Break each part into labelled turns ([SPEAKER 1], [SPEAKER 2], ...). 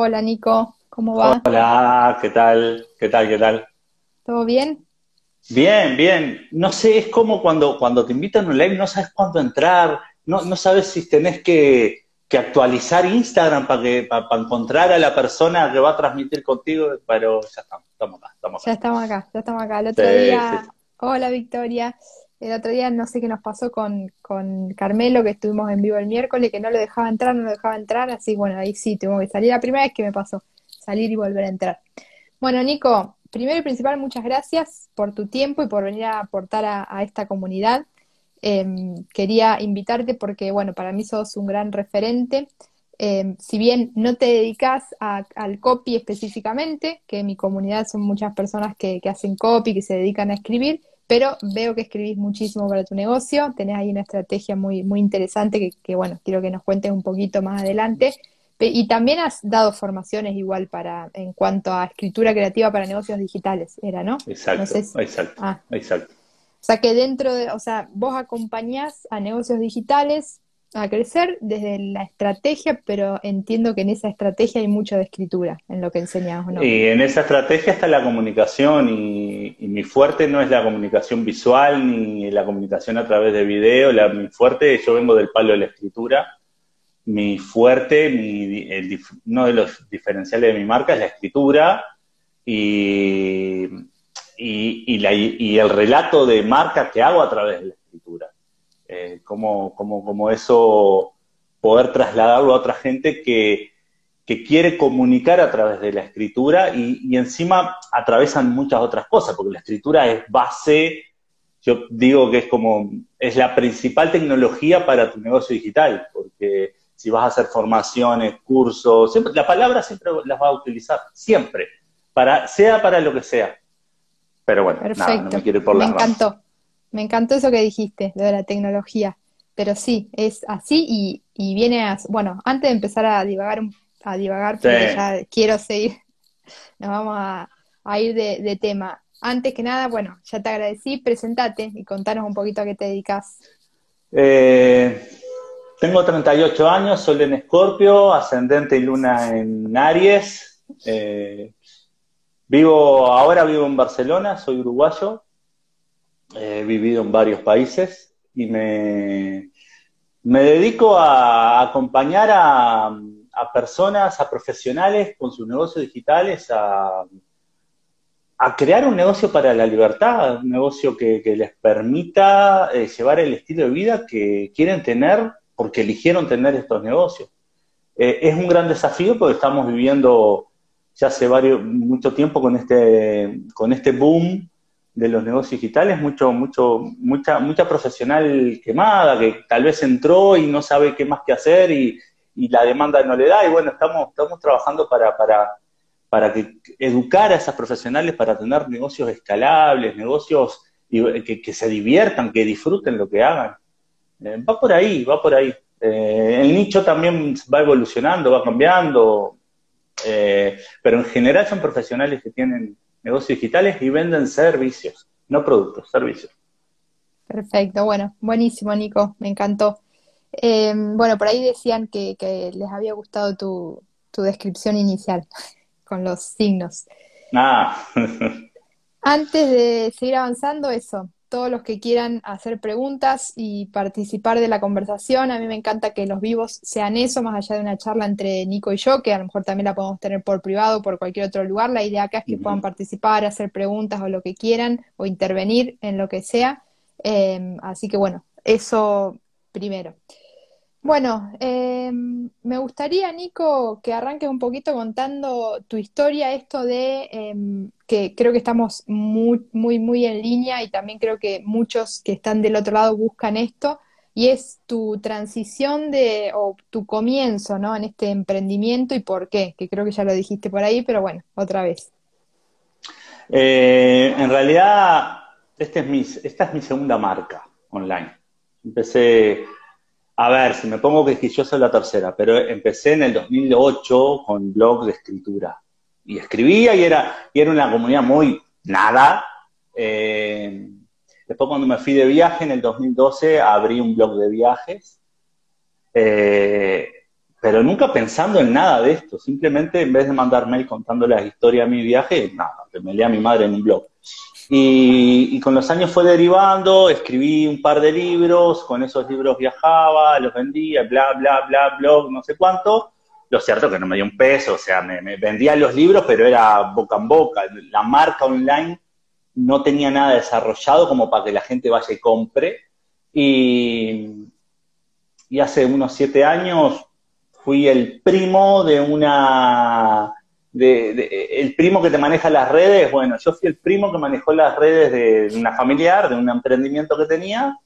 [SPEAKER 1] Hola Nico, ¿cómo va?
[SPEAKER 2] Hola, ¿qué tal? ¿Qué tal? ¿Qué tal?
[SPEAKER 1] ¿Todo bien?
[SPEAKER 2] Bien, bien. No sé, es como cuando, cuando te invitan a un live, no sabes cuándo entrar, no, no sabes si tenés que, actualizar Instagram para que para, encontrar a la persona que va a transmitir contigo, pero ya estamos, estamos acá, estamos
[SPEAKER 1] acá. Ya estamos acá, ya estamos acá. El otro día, hola Victoria, el otro día no sé qué nos pasó con, con Carmelo, que estuvimos en vivo el miércoles, que no lo dejaba entrar, no lo dejaba entrar, así bueno, ahí sí, tuvo que salir. La primera vez que me pasó, salir y volver a entrar. Bueno, Nico, primero y principal, muchas gracias por tu tiempo y por venir a aportar a, esta comunidad. Em, quería invitarte porque, bueno, para mí sos un gran referente. Em, si bien no te dedicas al copy específicamente, que en mi comunidad son muchas personas que, hacen copy, que se dedican a escribir, pero veo que escribís muchísimo para tu negocio, tenés ahí una estrategia muy, muy interesante que, que, bueno, quiero que nos cuentes un poquito más adelante. Y también has dado formaciones igual para en cuanto a escritura creativa para negocios digitales, era, ¿no?
[SPEAKER 2] Exacto, exacto, ah. exacto.
[SPEAKER 1] O sea que dentro de, o sea, vos acompañás a negocios digitales a crecer desde la estrategia, pero entiendo que en esa estrategia hay mucho de escritura en lo que enseñas, ¿no?
[SPEAKER 2] Y en esa estrategia está la comunicación y, mi fuerte no es la comunicación visual ni la comunicación a través de video, la, mi fuerte, yo vengo del palo de la escritura mi fuerte, mi, uno de los diferenciales de mi marca es la escritura y, y, el relato de marca que hago a través de la escritura. Eh, como, como, eso poder trasladarlo a otra gente que, quiere comunicar a través de la escritura y, y, encima atravesan muchas otras cosas, porque la escritura es base, yo digo que es como, es la principal tecnología para tu negocio digital, porque si vas a hacer formaciones, cursos, siempre, la palabra siempre las va a utilizar, siempre, para, sea para lo que sea. Pero bueno,
[SPEAKER 1] Nada, no me quiero ir por Me encantó, me encantó eso que dijiste, lo de la tecnología. Pero sí, es así y, viene a, bueno, antes de empezar a divagar, a divagar, porque ya quiero seguir, nos vamos a, ir de, de, tema. Antes que nada, bueno, ya te agradecí, presentate y contanos un poquito a qué te dedicas.
[SPEAKER 2] Eh, tengo 38 años, sol en Escorpio, ascendente y luna en Aries. Eh, vivo, ahora vivo en Barcelona, soy uruguayo. He vivido en varios países y me, me dedico a acompañar a, personas, a profesionales con sus negocios digitales, a, crear un negocio para la libertad, un negocio que, les permita eh, llevar el estilo de vida que quieren tener porque eligieron tener estos negocios. Eh, es un gran desafío porque estamos viviendo ya hace varios, mucho tiempo con este, con este boom de los negocios digitales, mucho, mucho, mucha, mucha profesional quemada que tal vez entró y no sabe qué más que hacer y, la demanda no le da. Y bueno, estamos, estamos trabajando para, para, para que, educar a esas profesionales para tener negocios escalables, negocios que, que se diviertan, que disfruten lo que hagan. Eh, va por ahí, va por ahí. Eh, el nicho también va evolucionando, va cambiando, eh, pero en general son profesionales que tienen negocios digitales y venden servicios, no productos, servicios.
[SPEAKER 1] Perfecto, bueno, buenísimo, Nico, me encantó. bueno, por ahí decían que, les había gustado tu, tu descripción inicial con los signos.
[SPEAKER 2] Ah.
[SPEAKER 1] Antes de seguir avanzando, eso, todos los que quieran hacer preguntas y participar de la conversación. A mí me encanta que los vivos sean eso, más allá de una charla entre Nico y yo, que a lo mejor también la podemos tener por privado, por cualquier otro lugar. La idea acá es que puedan participar, hacer preguntas o lo que quieran, o intervenir en lo que sea. Em, así que bueno, eso primero. Bueno, em, me gustaría, Nico, que arranques un poquito contando tu historia, esto de em, que creo que estamos muy, muy, muy en línea y también creo que muchos que están del otro lado buscan esto, y es tu transición de, o tu comienzo, ¿no? En este emprendimiento y por qué, que creo que ya lo dijiste por ahí, pero bueno, otra vez.
[SPEAKER 2] Eh, en realidad, este es mi, esta es mi segunda marca online. Empecé a ver, si me pongo yo soy la tercera, pero empecé en el 2008 con blog de escritura. Y escribía y era, y era una comunidad muy nada. Eh, después cuando me fui de viaje en el 2012 abrí un blog de viajes. Eh, pero nunca pensando en nada de esto, simplemente en vez de mandar mail contando la historia de mi viaje, nada, que me lea mi madre en un blog. Y, con los años fue derivando, escribí un par de libros, con esos libros viajaba, los vendía, bla, bla, bla, blog, no sé cuánto. Lo cierto que no me dio un peso, o sea, me, vendía los libros, pero era boca en boca. La marca online no tenía nada desarrollado como para que la gente vaya y compre. Y hace unos siete años fui el primo de una el primo que te maneja las redes, bueno, yo fui el primo que manejó las redes de una familiar, de un emprendimiento que tenía,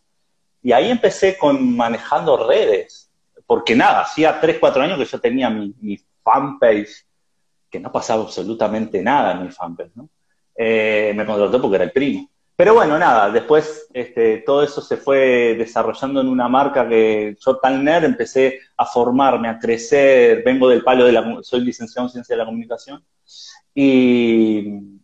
[SPEAKER 2] y ahí empecé con manejando redes, porque nada, hacía 3, 4 años que yo tenía mi, mi fanpage, que no pasaba absolutamente nada en mi fanpage, ¿no? Eh, me contrató porque era el primo. Pero bueno, nada, después este, todo eso se fue desarrollando en una marca que yo tan nerd empecé a formarme, a crecer, vengo del palo de la, soy licenciado en ciencia de la comunicación. Y,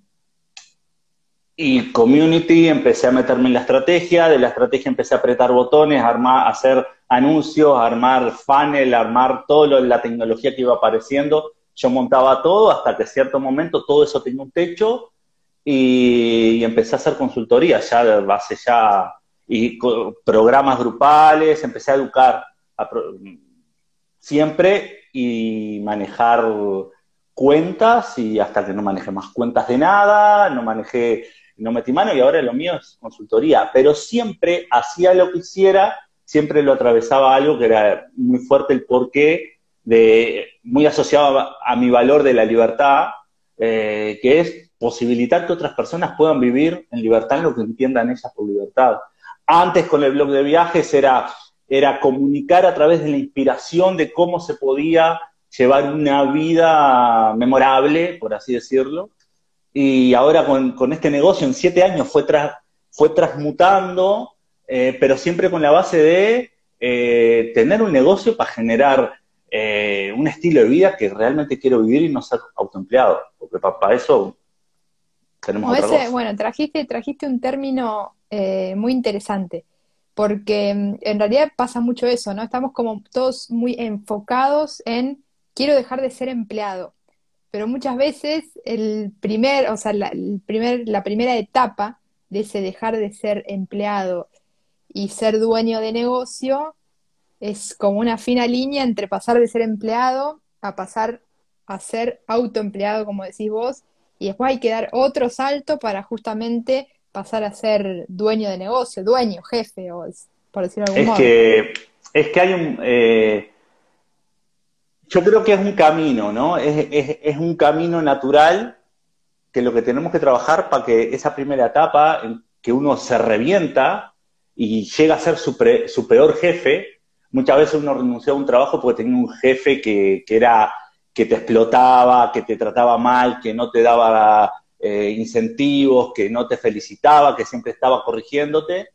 [SPEAKER 2] community, empecé a meterme en la estrategia, de la estrategia empecé a apretar botones, a, armar, hacer anuncios, a armar funnel, a armar todo la tecnología que iba apareciendo, yo montaba todo hasta que cierto momento todo eso tenía un techo y, empecé a hacer consultoría ya base ya, y programas grupales, empecé a educar siempre y manejar cuentas y hasta que no manejé más cuentas de nada, no manejé, no metí mano y ahora lo mío es consultoría, pero siempre hacía lo que hiciera, siempre lo atravesaba algo que era muy fuerte el porqué, de, muy asociado a, mi valor de la libertad, eh, que es posibilitar que otras personas puedan vivir en libertad en lo que entiendan ellas por libertad. Antes con el blog de viajes era, era comunicar a través de la inspiración de cómo se podía llevar una vida memorable, por así decirlo. Y ahora con, este negocio en siete años fue, fue transmutando, eh, pero siempre con la base de eh, tener un negocio para generar eh, un estilo de vida que realmente quiero vivir y no ser autoempleado, porque para eso
[SPEAKER 1] bueno, trajiste, trajiste un término eh, muy interesante, porque mm, en realidad pasa mucho eso, ¿no? Estamos como todos muy enfocados en quiero dejar de ser empleado, pero muchas veces el primer, o sea, la, el primer, la primera etapa de ese dejar de ser empleado y ser dueño de negocio es como una fina línea entre pasar de ser empleado a pasar a ser autoempleado, como decís vos, y después hay que dar otro salto para justamente pasar a ser dueño de negocio, dueño, jefe, o por decirlo de algún
[SPEAKER 2] es
[SPEAKER 1] modo.
[SPEAKER 2] Que, es que hay un... Eh, yo creo que es un camino, ¿no? Es, es, un camino natural que lo que tenemos que trabajar para que esa primera etapa en que uno se revienta y llega a ser su, su peor jefe, muchas veces uno renunció a un trabajo porque tenía un jefe que, que era que te explotaba, que te trataba mal, que no te daba eh, incentivos, que no te felicitaba, que siempre estaba corrigiéndote,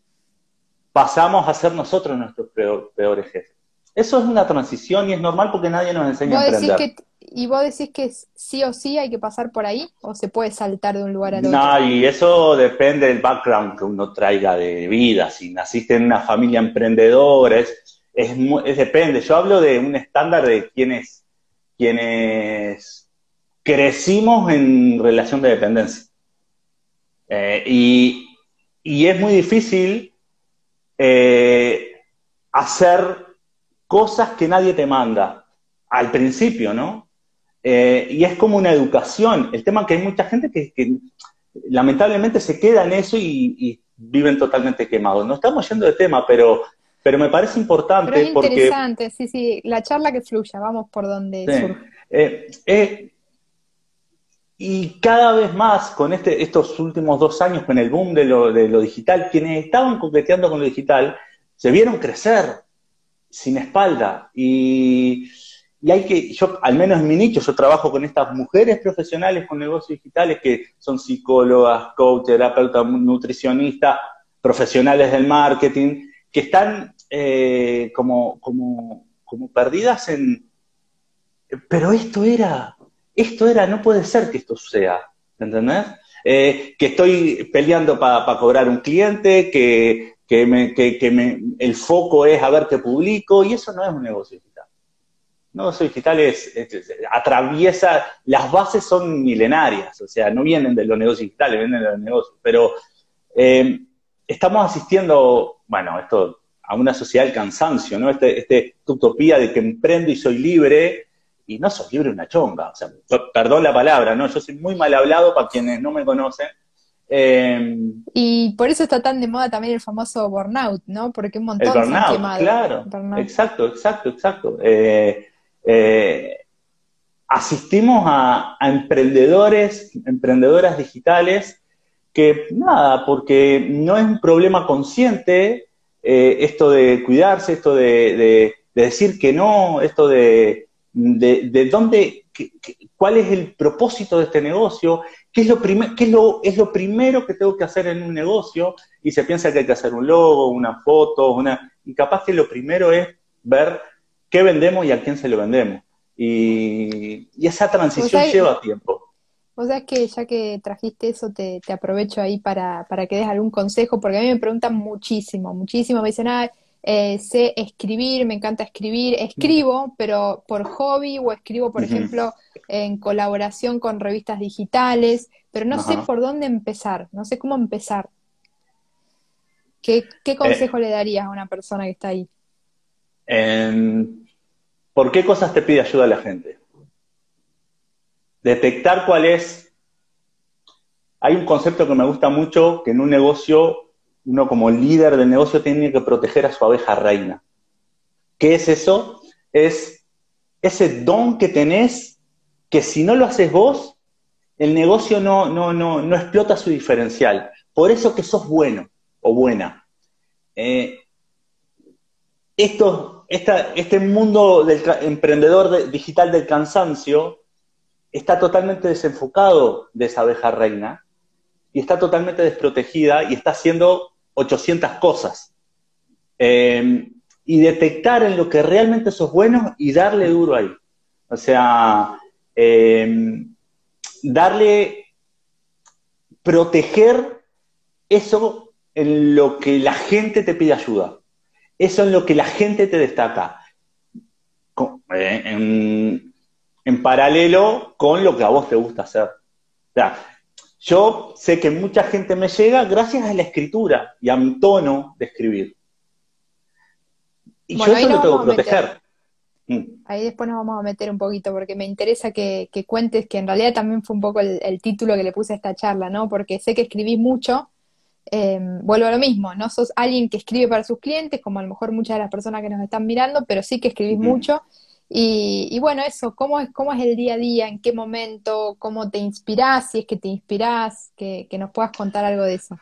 [SPEAKER 2] pasamos a ser nosotros nuestros peores jefes. Eso es una transición y es normal porque nadie nos enseña a emprender.
[SPEAKER 1] ¿Y vos decís que sí o sí hay que pasar por ahí o se puede saltar de un lugar al otro?
[SPEAKER 2] No, y eso depende del background que uno traiga de vida. Si naciste en una familia emprendedora, es, es depende. Yo hablo de un estándar de quienes quienes crecimos en relación de dependencia. Eh, y, es muy difícil eh, hacer cosas que nadie te manda al principio, ¿no? Eh, y es como una educación. El tema que hay mucha gente que, lamentablemente se queda en eso y, viven totalmente quemados. No estamos yendo de tema, pero pero me parece importante
[SPEAKER 1] Pero es interesante, sí, sí, la charla que fluya, vamos por donde surge.
[SPEAKER 2] Eh, eh, y cada vez más con este, estos últimos dos años, con el boom de lo, de lo digital, quienes estaban coqueteando con lo digital, se vieron crecer sin espalda. Y, y hay que, yo, al menos en mi nicho, yo trabajo con estas mujeres profesionales con negocios digitales que son psicólogas, coach, terapeutas, nutricionistas, profesionales del marketing, que están eh, como, como, como perdidas en, pero esto era, esto era, no puede ser que esto sea, ¿entendés? Eh, que estoy peleando para cobrar un cliente, que, que, que, me, el foco es a ver qué publico, y eso no es un negocio digital. negocio digital es, atraviesa, las bases son milenarias, o sea, no vienen de los negocios digitales, vienen de los negocios, pero eh, estamos asistiendo, bueno, esto a una sociedad del cansancio, ¿no? Este, este, esta utopía de que emprendo y soy libre, y no soy libre una chonga, o sea, perdón la palabra, ¿no? Yo soy muy mal hablado para quienes no me conocen.
[SPEAKER 1] Eh, y por eso está tan de moda también el famoso burnout, ¿no? Porque un montón
[SPEAKER 2] el burnout, Claro, exacto, exacto, exacto. Eh, eh, asistimos a, emprendedores, emprendedoras digitales que nada, porque no es un problema consciente esto de cuidarse, esto de decir que no, esto de, de, dónde, cuál es el propósito de este negocio, qué es lo, qué es lo, es lo primero que tengo que hacer en un negocio, y se piensa que hay que hacer un logo, una foto, una, y capaz que lo primero es ver qué vendemos y a quién se lo vendemos. Y, esa transición lleva tiempo.
[SPEAKER 1] O sea, que ya que trajiste eso, te, aprovecho ahí para, para, que des algún consejo, porque a mí me preguntan muchísimo, muchísimo, me dicen, ah, eh, sé escribir, me encanta escribir, escribo, pero por hobby o escribo, por ejemplo, en colaboración con revistas digitales, pero no sé por dónde empezar, no sé cómo empezar. ¿Qué, qué consejo le darías a una persona que está ahí?
[SPEAKER 2] ¿Por qué cosas te pide ayuda la gente? Detectar cuál es. Hay un concepto que me gusta mucho, que en un negocio uno como líder del negocio tiene que proteger a su abeja reina. ¿Qué es eso? Es ese don que tenés que si no lo haces vos, el negocio no, no, no, no explota su diferencial. Por eso que sos bueno o buena. Eh, esto, este mundo del emprendedor digital del cansancio está totalmente desenfocado de esa abeja reina y está totalmente desprotegida y está haciendo 800 cosas. Em, y detectar en lo que realmente sos bueno y darle duro ahí. O sea, em, darle, proteger eso en lo que la gente te pide ayuda. Eso en lo que la gente te destaca. Eh, en, en, paralelo con lo que a vos te gusta hacer. O sea, yo sé que mucha gente me llega gracias a la escritura y a mi tono de escribir. Y yo eso lo tengo que proteger.
[SPEAKER 1] Mm. Ahí después nos vamos a meter un poquito porque me interesa que, cuentes que en realidad también fue un poco el, título que le puse a esta charla, ¿no? Porque sé que escribís mucho, em, vuelvo a lo mismo, no sos alguien que escribe para sus clientes, como a lo mejor muchas de las personas que nos están mirando, pero sí que escribís mucho y, bueno, eso, ¿cómo es, ¿cómo es el día a día? ¿En qué momento? ¿Cómo te inspirás? Si es que te inspirás, que, nos puedas contar algo de eso.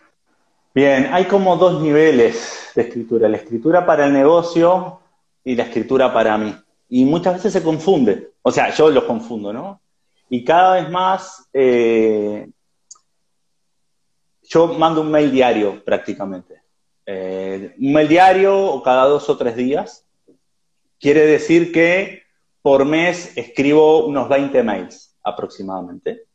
[SPEAKER 2] Bien, hay como dos niveles de escritura, la escritura para el negocio y la escritura para mí. Y muchas veces se confunde, o sea, yo los confundo, ¿no? Y cada vez más, eh, yo mando un mail diario prácticamente. Eh, un mail diario o cada dos o tres días. Quiere decir que por mes escribo unos 20 mails aproximadamente.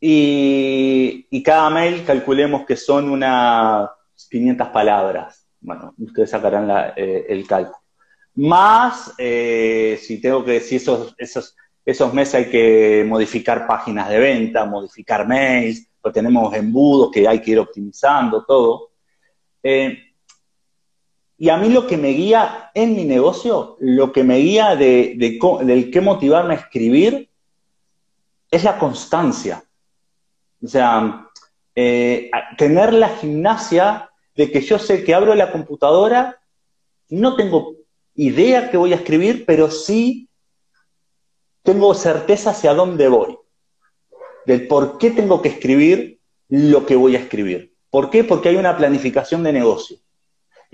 [SPEAKER 2] Y, cada mail calculemos que son unas 500 palabras. Bueno, ustedes sacarán eh, el cálculo. Más, eh, si tengo que decir, esos, esos, esos meses hay que modificar páginas de venta, modificar mails, pues tenemos embudos que hay que ir optimizando, todo. Eh, y a mí lo que me guía en mi negocio, lo que me guía de, del qué motivarme a escribir, es la constancia. O sea, eh, tener la gimnasia de que yo sé que abro la computadora, no tengo idea que voy a escribir, pero sí tengo certeza hacia dónde voy, del por qué tengo que escribir lo que voy a escribir. ¿Por qué? Porque hay una planificación de negocio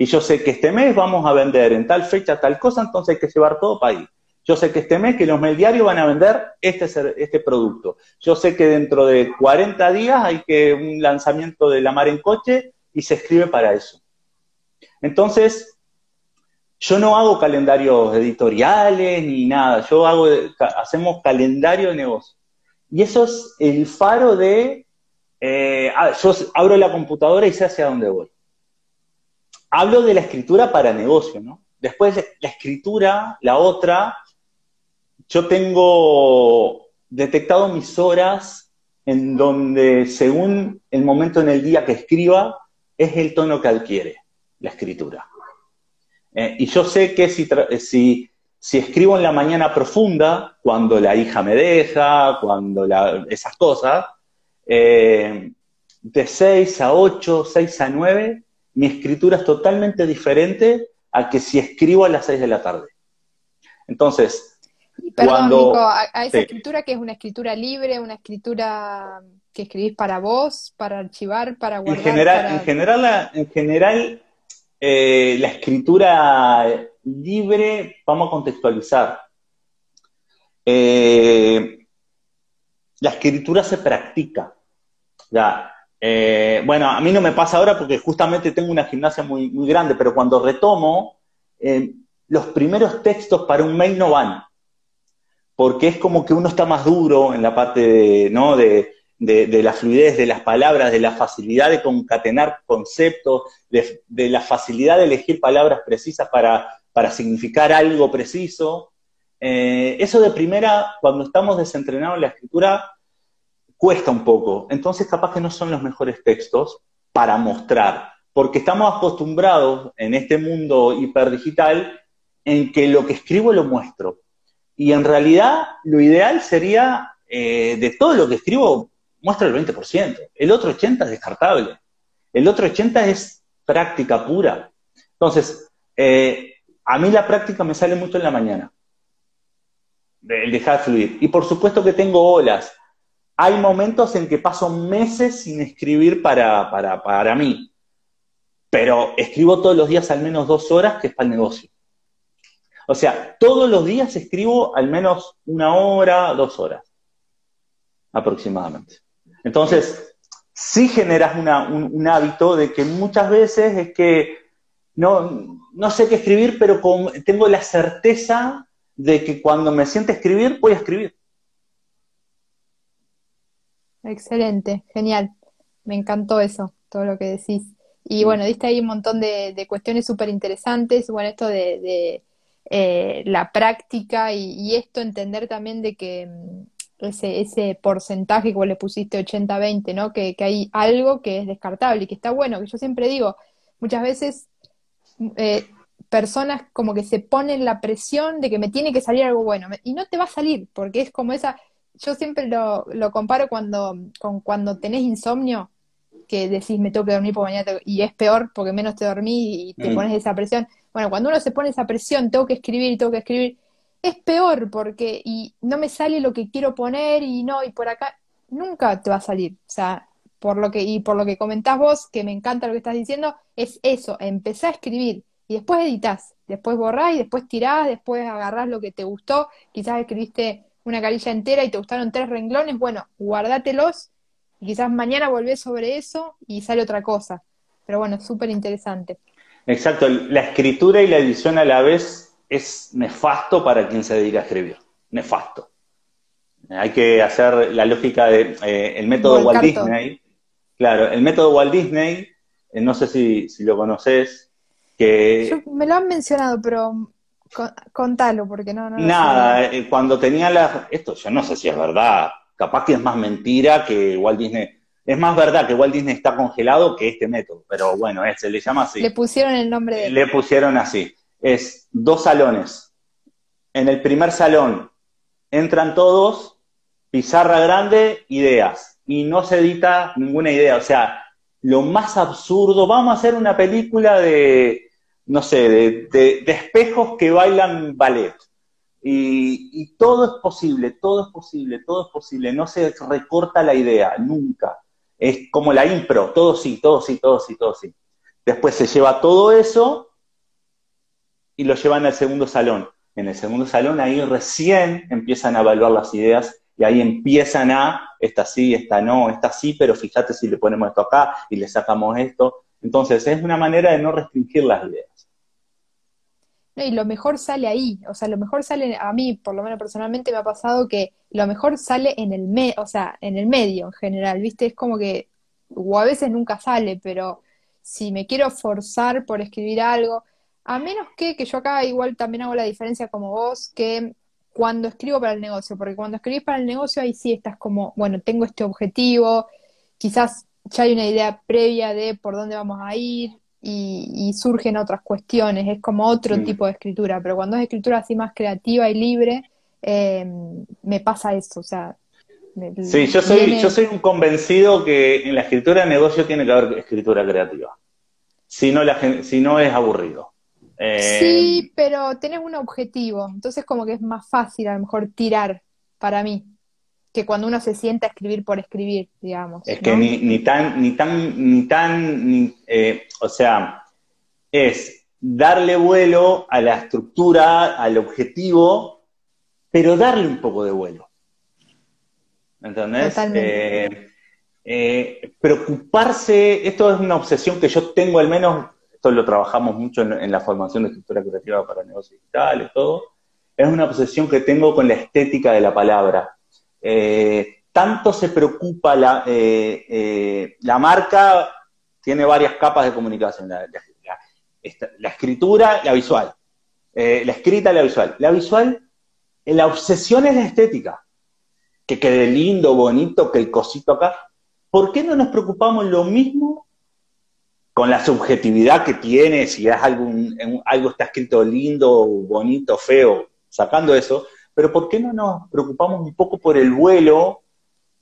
[SPEAKER 2] y yo sé que este mes vamos a vender en tal fecha tal cosa, entonces hay que llevar todo para ahí. Yo sé que este mes que los diarios van a vender este, este producto. Yo sé que dentro de 40 días hay que un lanzamiento de la mar en coche y se escribe para eso. Entonces, yo no hago calendarios editoriales ni nada, yo hago, hacemos calendario de negocio. Y eso es el faro de, eh, ah, yo abro la computadora y sé hacia dónde voy hablo de la escritura para negocio, ¿no? después la escritura, la otra, yo tengo detectado mis horas en donde según el momento en el día que escriba, es el tono que adquiere la escritura. Eh, y yo sé que si, si, si, escribo en la mañana profunda, cuando la hija me deja, cuando esas cosas, eh, de 6 a 8, 6 a 9, mi escritura es totalmente diferente a que si escribo a las 6 de la tarde. Entonces,
[SPEAKER 1] Perdón, cuando... Nico, a, esa escritura que es una escritura libre, una escritura que escribís para vos, para archivar, para guardar.
[SPEAKER 2] En general, en general, la, en general eh, la escritura libre, vamos a contextualizar. Eh, la escritura se practica. Ya, eh, bueno, a mí no me pasa ahora porque justamente tengo una gimnasia muy, muy grande, pero cuando retomo, eh, los primeros textos para un mail no van, porque es como que uno está más duro en la parte de, ¿no? de, la fluidez de las palabras, de la facilidad de concatenar conceptos, de, la facilidad de elegir palabras precisas para, para significar algo preciso. Eh, eso de primera, cuando estamos desentrenados en la escritura, cuesta un poco. Entonces capaz que no son los mejores textos para mostrar, porque estamos acostumbrados en este mundo hiperdigital en que lo que escribo lo muestro. Y en realidad lo ideal sería, eh, de todo lo que escribo, muestra el 20%. El otro 80% es descartable. El otro 80% es práctica pura. Entonces, eh, a mí la práctica me sale mucho en la mañana. El dejar fluir. Y por supuesto que tengo olas hay momentos en que paso meses sin escribir para, para, mí, pero escribo todos los días al menos dos horas, que es para el negocio. O sea, todos los días escribo al menos una hora, dos horas, aproximadamente. Entonces, sí generas un, hábito de que muchas veces es que no, no sé qué escribir, pero tengo la certeza de que cuando me siente escribir, voy a escribir.
[SPEAKER 1] Excelente, genial. Me encantó eso, todo lo que decís. Y bueno, diste ahí un montón de, cuestiones súper interesantes. Bueno, esto de, eh, la práctica y, esto entender también de que mm, ese, ese porcentaje que vos le pusiste 80-20, ¿no? Que, que, hay algo que es descartable y que está bueno, que yo siempre digo, muchas veces mm, eh, personas como que se ponen la presión de que me tiene que salir algo bueno y no te va a salir porque es como esa yo siempre lo, lo comparo cuando, con cuando tenés insomnio, que decís me tengo que dormir por mañana y es peor porque menos te dormí y te mm. pones esa presión. Bueno, cuando uno se pone esa presión, tengo que escribir y tengo que escribir, es peor porque y no me sale lo que quiero poner y no, y por acá nunca te va a salir. O sea, por lo que, y por lo que comentás vos, que me encanta lo que estás diciendo, es eso, empezá a escribir y después editas, después borrás y después tirás, después agarrás lo que te gustó, quizás escribiste una carilla entera y te gustaron tres renglones, bueno, guárdatelos y quizás mañana volvés sobre eso y sale otra cosa. Pero bueno, súper interesante.
[SPEAKER 2] Exacto, la escritura y la edición a la vez es nefasto para quien se dedica a escribir. Nefasto. Hay que hacer la lógica del de, eh, método Walt Disney. Claro, el método Walt Disney, eh, no sé si, si lo conoces, que...
[SPEAKER 1] me lo han mencionado, pero contalo, porque no, no
[SPEAKER 2] Nada, eh, cuando tenía la... Esto yo no sé si es verdad, capaz que es más mentira que Walt Disney... Es más verdad que Walt Disney está congelado que este método, pero bueno, se le llama así.
[SPEAKER 1] Le pusieron el nombre de...
[SPEAKER 2] Le pusieron así. Es dos salones. En el primer salón entran todos, pizarra grande, ideas. Y no se edita ninguna idea. O sea, lo más absurdo, vamos a hacer una película de no sé, de, espejos que bailan ballet. Y, todo es posible, todo es posible, todo es posible. No se recorta la idea, nunca. Es como la impro, todo sí, todo sí, todo sí, todo sí. Después se lleva todo eso y lo llevan al segundo salón. En el segundo salón ahí recién empiezan a evaluar las ideas y ahí empiezan a, esta sí, esta no, esta sí, pero fíjate si le ponemos esto acá y le sacamos esto. Entonces es una manera de no restringir las ideas
[SPEAKER 1] y lo mejor sale ahí, o sea, lo mejor sale, a mí, por lo menos personalmente, me ha pasado que lo mejor sale en el medio, o sea, en el medio en general, ¿viste? Es como que, o a veces nunca sale, pero si me quiero forzar por escribir algo, A menos que, que yo acá igual también hago la diferencia como vos, que cuando escribo para el negocio, porque cuando escribís para el negocio ahí sí estás como, bueno, tengo este objetivo, quizás ya hay una idea previa de por dónde vamos a ir y, surgen otras cuestiones, es como otro mm. tipo de escritura, pero cuando es escritura así más creativa y libre, eh, me pasa eso, o sea...
[SPEAKER 2] sí, yo soy, yo soy un convencido que en la escritura de negocio tiene que haber escritura creativa, si no, la, si no es aburrido.
[SPEAKER 1] Eh, sí, pero tenés un objetivo, entonces como que es más fácil a lo mejor tirar para mí que cuando uno se sienta a escribir por escribir, digamos.
[SPEAKER 2] Es que ni, ni, tan, ni tan, ni tan, eh, o sea, es darle vuelo a la estructura, al objetivo, pero darle un poco de vuelo. ¿Entendés? Eh, eh, preocuparse, esto es una obsesión que yo tengo al menos, esto lo trabajamos mucho en, la formación de estructura creativa para negocios digitales, todo, es una obsesión que tengo con la estética de la palabra. Eh, tanto se preocupa la, eh, eh, la marca, tiene varias capas de comunicación, la, escritura, la visual, la escrita, la visual. La visual, la obsesión es la estética, que quede lindo, bonito, que el cosito acá. ¿Por qué no nos preocupamos lo mismo con la subjetividad que tiene, si es algún, algo está escrito lindo, bonito, feo, sacando eso, pero ¿por qué no nos preocupamos un poco por el vuelo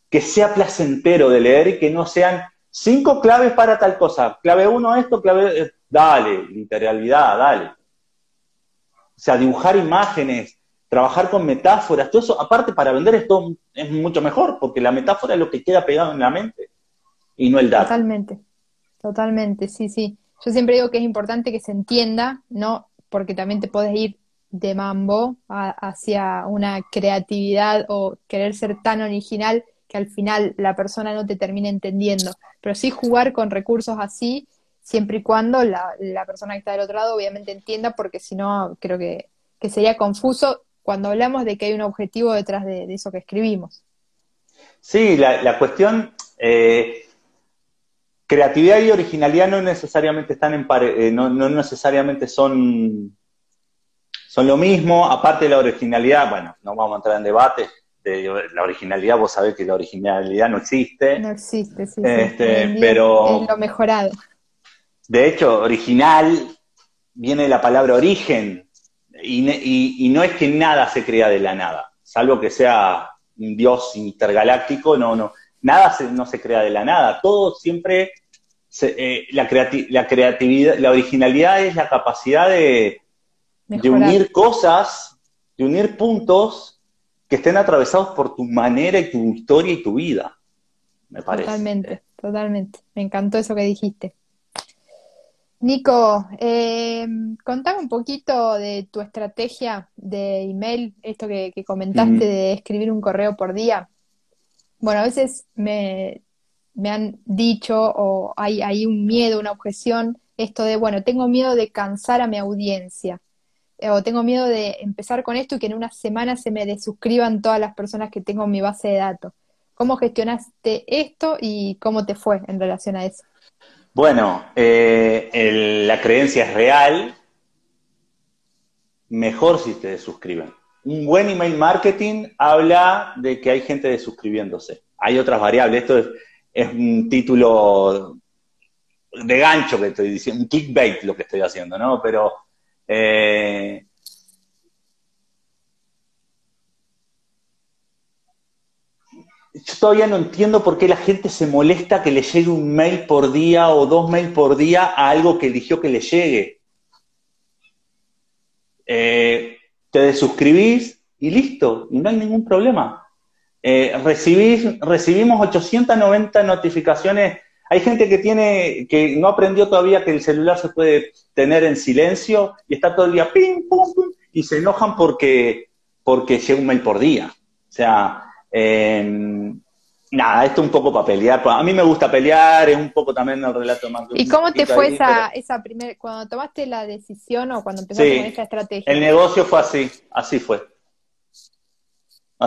[SPEAKER 2] que sea placentero de leer y que no sean cinco claves para tal cosa? Clave uno esto, clave... Eh, dale, literalidad, dale. O sea, dibujar imágenes, trabajar con metáforas, todo eso, aparte para vender esto es mucho mejor, porque la metáfora es lo que queda pegado en la mente y no el dato.
[SPEAKER 1] Totalmente, totalmente, sí, sí. Yo siempre digo que es importante que se entienda, ¿no? Porque también te puedes ir de mambo hacia una creatividad o querer ser tan original que al final la persona no te termine entendiendo. Pero sí jugar con recursos así, siempre y cuando la, persona que está del otro lado obviamente entienda, porque si no creo que, sería confuso cuando hablamos de que hay un objetivo detrás de, eso que escribimos.
[SPEAKER 2] Sí, la, cuestión, eh, creatividad y originalidad no necesariamente están en eh, no necesariamente son son lo mismo, aparte de la originalidad, bueno, no vamos a entrar en debate, de la originalidad, vos sabés que la originalidad no existe.
[SPEAKER 1] No existe, sí.
[SPEAKER 2] Este, pero.
[SPEAKER 1] Es lo mejorado.
[SPEAKER 2] De hecho, original viene de la palabra origen, y, no es que nada se crea de la nada, salvo que sea un dios intergaláctico, no, no, nada no se crea de la nada, todo siempre, eh, la, la creatividad, la originalidad es la capacidad de, de unir cosas, de unir puntos que estén atravesados por tu manera y tu historia y tu vida, me parece.
[SPEAKER 1] Totalmente, totalmente. Me encantó eso que dijiste. Nico, eh, contame un poquito de tu estrategia de email, esto que, comentaste de escribir un correo por día. Bueno, a veces me, me han dicho o hay, hay un miedo, una objeción, esto de, bueno, tengo miedo de cansar a mi audiencia. Eh, o tengo miedo de empezar con esto y que en una semana se me desuscriban todas las personas que tengo en mi base de datos. ¿Cómo gestionaste esto y cómo te fue en relación a eso?
[SPEAKER 2] Bueno, eh, la creencia es real. Mejor si te desuscriben. Un buen email marketing habla de que hay gente desuscribiéndose. Hay otras variables. Esto es, es un título de gancho que estoy diciendo, un clickbait lo que estoy haciendo, ¿no? Pero eh, yo todavía no entiendo por qué la gente se molesta que le llegue un mail por día o dos mails por día a algo que eligió que le llegue. Eh, te desuscribís y listo, y no hay ningún problema. Eh, recibís, recibimos 890 notificaciones hay gente que tiene, que no aprendió todavía que el celular se puede tener en silencio y está todo el día pim, pum, pum, y se enojan porque, porque llega un mail por día. O sea, em, nada, esto es un poco para pelear. A mí me gusta pelear, es un poco también el relato más.
[SPEAKER 1] ¿Y cómo te fue esa, esa primera, cuando tomaste la decisión o cuando empezaste con esta estrategia?
[SPEAKER 2] El negocio fue así, así fue.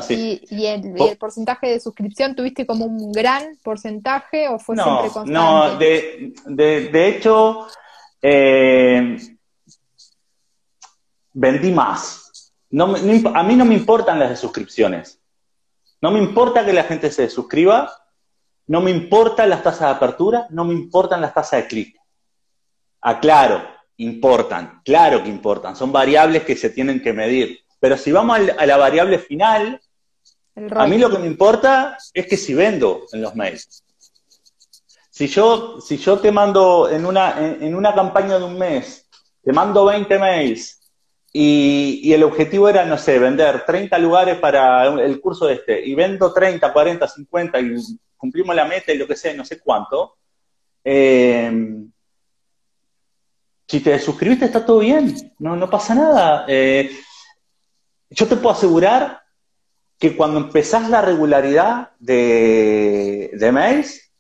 [SPEAKER 1] ¿Y, el, porcentaje de suscripción tuviste como un gran porcentaje o fue siempre constante?
[SPEAKER 2] No, de, de, hecho, eh, vendí más. No, a mí no me importan las de suscripciones. No me importa que la gente se suscriba, no me importan las tasas de apertura, no me importan las tasas de clic. Aclaro, importan, claro que importan, son variables que se tienen que medir. Pero si vamos a la variable final, a mí lo que me importa es que si vendo en los mails. Si yo, si yo te mando en una, en, una campaña de un mes, te mando 20 mails y, y, el objetivo era, no sé, vender 30 lugares para el curso de este, y vendo 30, 40, 50 y cumplimos la meta y lo que sea, no sé cuánto, eh, si te suscribiste está todo bien, no, no pasa nada. Eh, yo te puedo asegurar que cuando empezás la regularidad de, mails,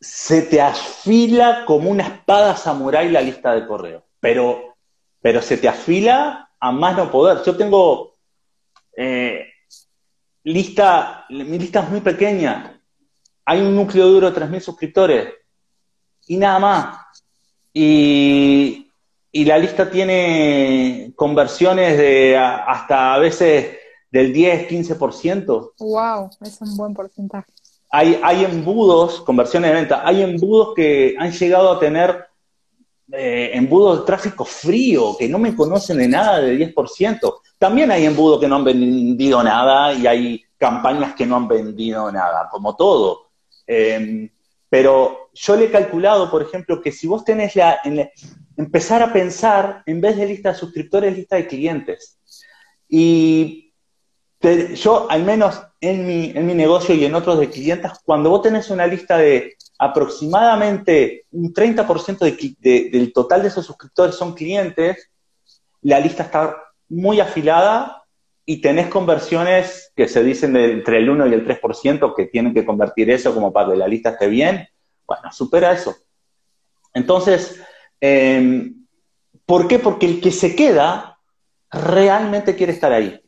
[SPEAKER 2] se te afila como una espada samurái la lista de correo, pero, pero se te afila a más no poder. Yo tengo eh, lista, mi lista es muy pequeña, hay un núcleo duro de 3.000 suscriptores y nada más. Y, y la lista tiene conversiones de hasta a veces del 10, 15%.
[SPEAKER 1] Wow, es un buen porcentaje.
[SPEAKER 2] Hay, hay embudos, conversiones de venta, hay embudos que han llegado a tener eh, embudos de tráfico frío, que no me conocen de nada del 10%. También hay embudos que no han vendido nada y hay campañas que no han vendido nada, como todo. Em, pero yo le he calculado, por ejemplo, que si vos tenés la, empezar a pensar, en vez de lista de suscriptores, lista de clientes. Y yo, al menos en mi, en mi negocio y en otros de clientes, cuando vos tenés una lista de aproximadamente un 30% de, del total de esos suscriptores son clientes, la lista está muy afilada y tenés conversiones que se dicen entre el 1 y el 3% que tienen que convertir eso como para que la lista esté bien. Bueno, supera eso. Entonces, eh, ¿por qué? Porque el que se queda realmente quiere estar ahí.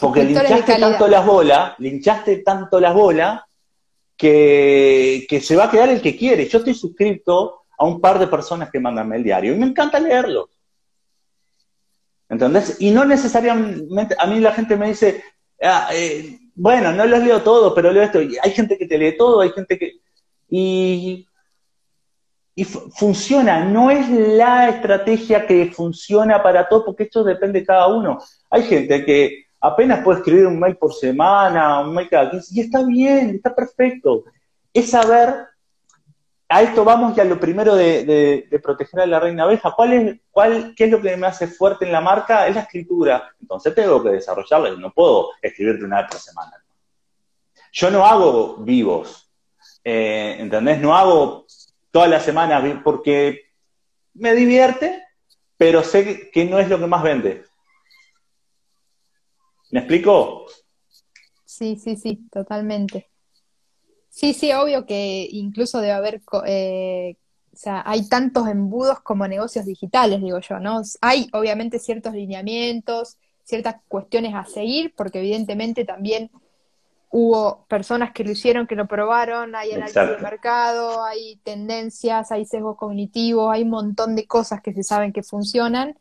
[SPEAKER 2] Porque linchaste tanto las bolas, linchaste tanto las bolas, que, que, se va a quedar el que quiere. Yo estoy suscrito a un par de personas que mandan el diario y me encanta leerlos. ¿Entendés? Y no necesariamente, a mí la gente me dice, ah, eh, bueno, no los leo todos, pero leo esto. Y hay gente que te lee todo, hay gente que... Y, y funciona, no es la estrategia que funciona para todo, porque esto depende de cada uno. Hay gente que apenas puede escribir un mail por semana, un mail cada 15, y está bien, está perfecto. Es saber a esto vamos ya lo primero de, proteger a la reina abeja. ¿Cuál es, cuál, ¿Qué es lo que me hace fuerte en la marca? Es la escritura. Entonces tengo que desarrollarla. No puedo escribirte una vez por semana. Yo no hago vivos. Eh, ¿Entendés? No hago todas las semanas porque me divierte, pero sé que no es lo que más vende. ¿Me explico?
[SPEAKER 1] Sí, sí, sí, totalmente. Sí, sí, obvio que incluso debe haber, eh, o sea, hay tantos embudos como negocios digitales, digo yo, ¿no? Hay obviamente ciertos lineamientos, ciertas cuestiones a seguir, porque evidentemente también hubo personas que lo hicieron, que lo probaron, hay análisis de mercado, hay tendencias, hay sesgos cognitivos, hay un montón de cosas que se saben que funcionan,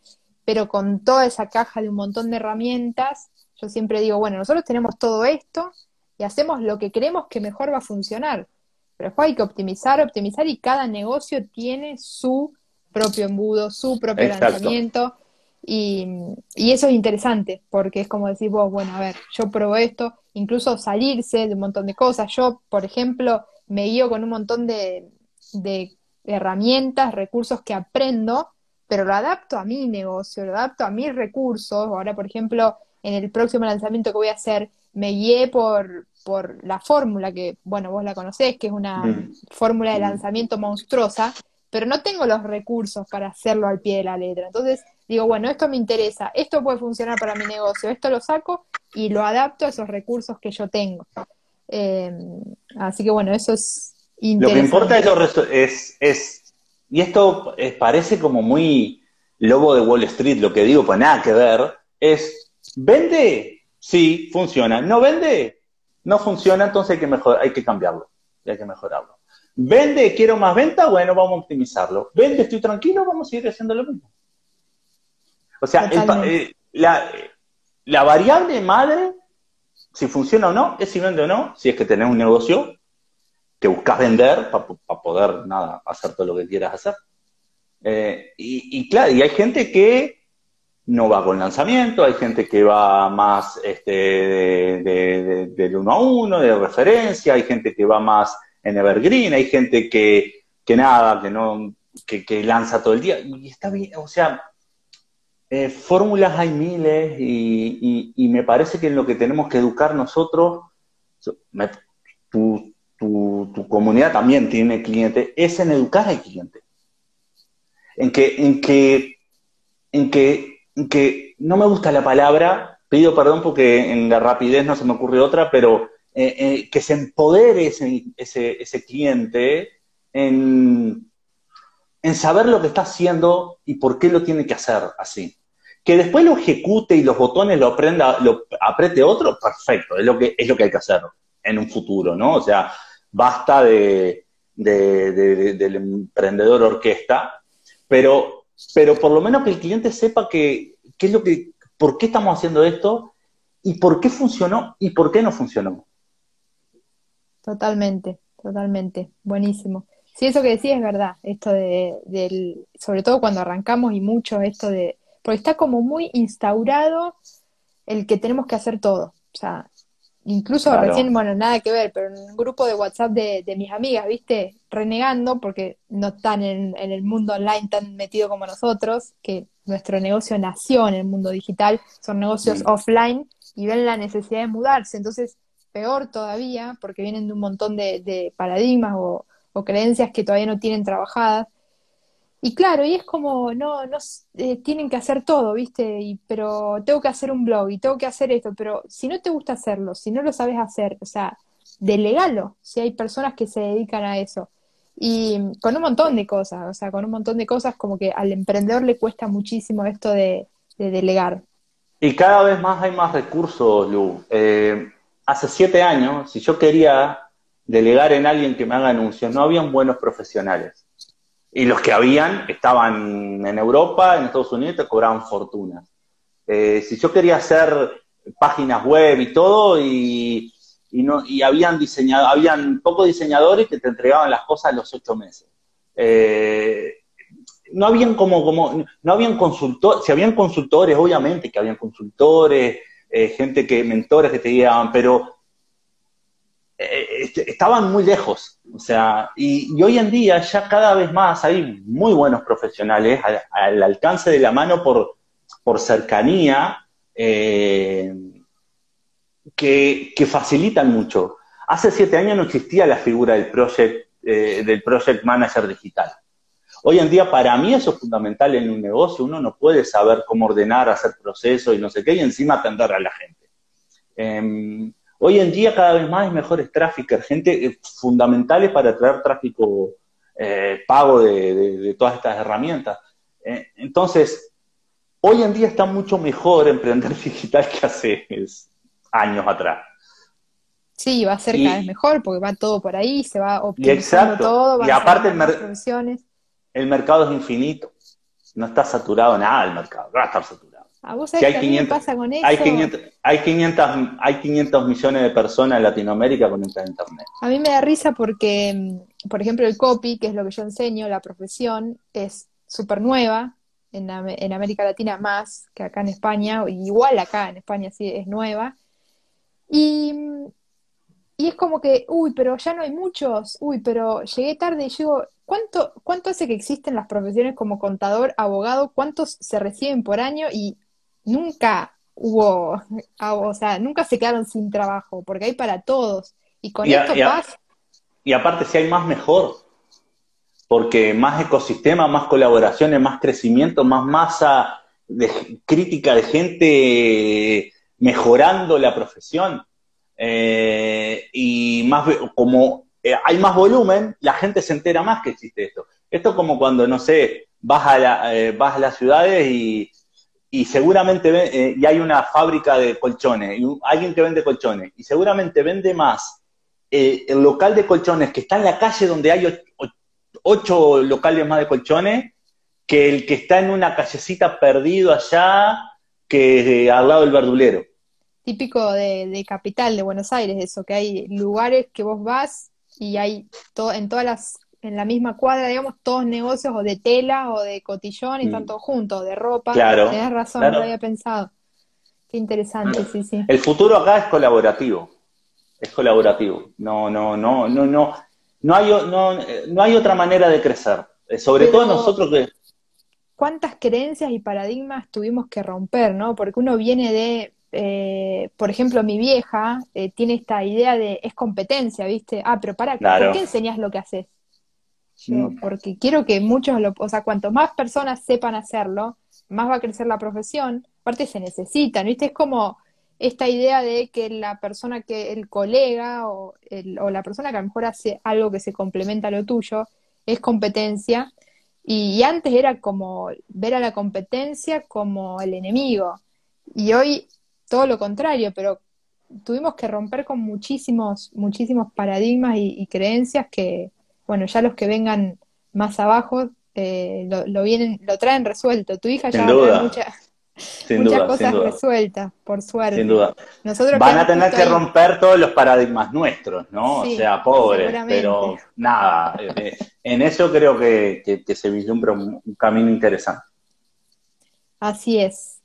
[SPEAKER 1] pero con toda esa caja de un montón de herramientas, yo siempre digo, bueno, nosotros tenemos todo esto, y hacemos lo que creemos que mejor va a funcionar. Pero después hay que optimizar, optimizar y cada negocio tiene su propio embudo, su propio lanzamiento. Y, eso es interesante, porque es como decir vos, bueno, a ver, yo pruebo esto, incluso salirse de un montón de cosas. Yo, por ejemplo, me guío con un montón de, de herramientas, recursos que aprendo, pero lo adapto a mi negocio, lo adapto a mis recursos. Ahora, por ejemplo, en el próximo lanzamiento que voy a hacer, me guié por, por la fórmula, que bueno, vos la conocés, que es una mm. fórmula de mm. lanzamiento monstruosa, pero no tengo los recursos para hacerlo al pie de la letra. Entonces digo, bueno, esto me interesa, esto puede funcionar para mi negocio, esto lo saco y lo adapto a esos recursos que yo tengo. Em, así que bueno, eso es
[SPEAKER 2] interesante. Lo que importa es, es, y esto parece como muy lobo de Wall Street, lo que digo, pues nada que ver, es, vende, sí, funciona, no vende, no funciona, entonces hay que, mejor, hay que cambiarlo hay que mejorarlo. Vende, quiero más venta, bueno, vamos a optimizarlo. Vende, estoy tranquilo, vamos a seguir haciendo lo mismo. O sea, eh, la, variable madre, si funciona o no, es si vende o no, si es que tenés un negocio que buscas vender para poder, nada, hacer todo lo que quieras hacer. Eh, y, claro, y hay gente que no va con lanzamiento, hay gente que va más este, de, del uno a uno, de referencia, hay gente que va más en Evergreen, hay gente que, nada, que no, que, lanza todo el día. Y está bien, o sea, eh, fórmulas hay miles y, me parece que en lo que tenemos que educar nosotros, tu, tu, comunidad también tiene clientes, es en educar al cliente. En que, en que, en que, en que no me gusta la palabra, pido perdón porque en la rapidez no se me ocurre otra, pero eh, eh, que se empodere ese, cliente en, saber lo que está haciendo y por qué lo tiene que hacer así. Que después lo ejecute y los botones lo aprenda, lo apriete otro, perfecto, es lo que, es lo que hay que hacer en un futuro, ¿no? O sea, basta de, del emprendedor orquesta, pero, pero por lo menos que el cliente sepa que, es lo que, por qué estamos haciendo esto y por qué funcionó y por qué no funcionó.
[SPEAKER 1] Totalmente, totalmente, buenísimo. Sí, eso que decís es verdad, esto de, del, sobre todo cuando arrancamos y mucho esto de, porque está como muy instaurado el que tenemos que hacer todo. O sea, incluso recién, bueno, nada que ver, pero en un grupo de WhatsApp de, de mis amigas, viste, renegando porque no están en, en, el mundo online tan metido como nosotros, que nuestro negocio nació en el mundo digital, son negocios offline y ven la necesidad de mudarse. Entonces, peor todavía, porque vienen de un montón de, de paradigmas o, creencias que todavía no tienen trabajadas. Y claro, y es como, no, no, eh, tienen que hacer todo, ¿viste? Y, pero tengo que hacer un blog y tengo que hacer esto, pero si no te gusta hacerlo, si no lo sabes hacer, o sea, delegalo, si hay personas que se dedican a eso. Y con un montón de cosas, o sea, con un montón de cosas como que al emprendedor le cuesta muchísimo esto de, delegar.
[SPEAKER 2] Y cada vez más hay más recursos, Lu. Eh, hace siete años, si yo quería delegar en alguien que me haga anuncios. No habían buenos profesionales. Y los que habían estaban en Europa, en Estados Unidos, te cobraban fortunas. Eh, si yo quería hacer páginas web y todo, y, no, y habían diseñado, habían pocos diseñadores que te entregaban las cosas a los ocho meses. Eh, no habían como, como, no habían consultores, si habían consultores, obviamente que habían consultores, eh, gente que, mentores que te guiaban, pero eh, estaban muy lejos. O sea, y, hoy en día ya cada vez más hay muy buenos profesionales al, alcance de la mano por, por cercanía eh, que, facilitan mucho. Hace siete años no existía la figura del project, del project manager digital. Hoy en día para mí eso es fundamental en un negocio. Uno no puede saber cómo ordenar, hacer procesos y no sé qué, y encima atender a la gente. Em, Hoy en día cada vez más hay mejores traffickers, gente eh, fundamentales para traer tráfico eh, pago de, todas estas herramientas. Eh, entonces, hoy en día está mucho mejor emprender digital que hace años atrás.
[SPEAKER 1] Sí, va a ser cada vez mejor porque va todo por ahí, se va optimizando todo.
[SPEAKER 2] Va y aparte el, el mercado es infinito. No está saturado nada el mercado, va a estar saturado.
[SPEAKER 1] ¿A vos sabés hay qué pasa con eso?
[SPEAKER 2] Hay 500, hay, 500, hay 500 millones de personas en Latinoamérica con internet.
[SPEAKER 1] A mí me da risa porque, por ejemplo, el copy, que es lo que yo enseño, la profesión, es súper nueva, en, en, América Latina más que acá en España, igual acá en España sí es nueva. Y, y es como que, uy, pero ya no hay muchos, uy, pero llegué tarde y llego, ¿cuánto, ¿cuánto hace que existen las profesiones como contador, abogado? ¿Cuántos se reciben por año? Y nunca hubo, ah, o sea, nunca se quedaron sin trabajo, porque hay para todos. Y con esto pasa.
[SPEAKER 2] Y aparte, si hay más, mejor. Porque más ecosistema, más colaboraciones, más crecimiento, más masa de crítica de gente mejorando la profesión. Eh, y más como eh, hay más volumen, la gente se entera más que existe esto. Esto es como cuando, no sé, vas a, eh, vas a las ciudades y y seguramente eh, y hay una fábrica de colchones, y alguien que vende colchones, y seguramente vende más eh, el local de colchones que está en la calle donde hay ocho, locales más de colchones que el que está en una callecita perdido allá, que al lado del verdulero.
[SPEAKER 1] Típico de, capital de Buenos Aires, eso, que hay lugares que vos vas y hay todo, en todas las, en la misma cuadra, digamos, todos negocios o de tela o de cotillón y están mm. todos juntos, de ropa.
[SPEAKER 2] Claro.
[SPEAKER 1] Tenés razón, no lo había pensado. Qué interesante, sí, sí.
[SPEAKER 2] El futuro acá es colaborativo. Es colaborativo. No, no, no, no, no. No hay, no, no hay otra manera de crecer. Eh, sobre todo nosotros que.
[SPEAKER 1] ¿Cuántas creencias y paradigmas tuvimos que romper, no? Porque uno viene de. Eh, por ejemplo, mi vieja eh, tiene esta idea de es competencia, ¿viste? Ah, pero para, ¿por qué enseñas lo que haces? Mm. porque quiero que muchos, lo, o sea, cuanto más personas sepan hacerlo, más va a crecer la profesión, aparte se necesitan, ¿viste? Es como esta idea de que la persona que, el colega o, o la persona que a lo mejor hace algo que se complementa a lo tuyo, es competencia. Y, antes era como ver a la competencia como el enemigo. Y hoy todo lo contrario, pero tuvimos que romper con muchísimos, muchísimos paradigmas y, creencias que, bueno, ya los que vengan más abajo eh, lo, vienen, lo traen resuelto. Tu hija ya va mucha, muchas cosas resueltas, por suerte.
[SPEAKER 2] Sin duda. Van a tener que romper todos los paradigmas nuestros, ¿no? o sea, pobres, pero nada, eh, en eso creo que, se vislumbra un, camino interesante.
[SPEAKER 1] Así es.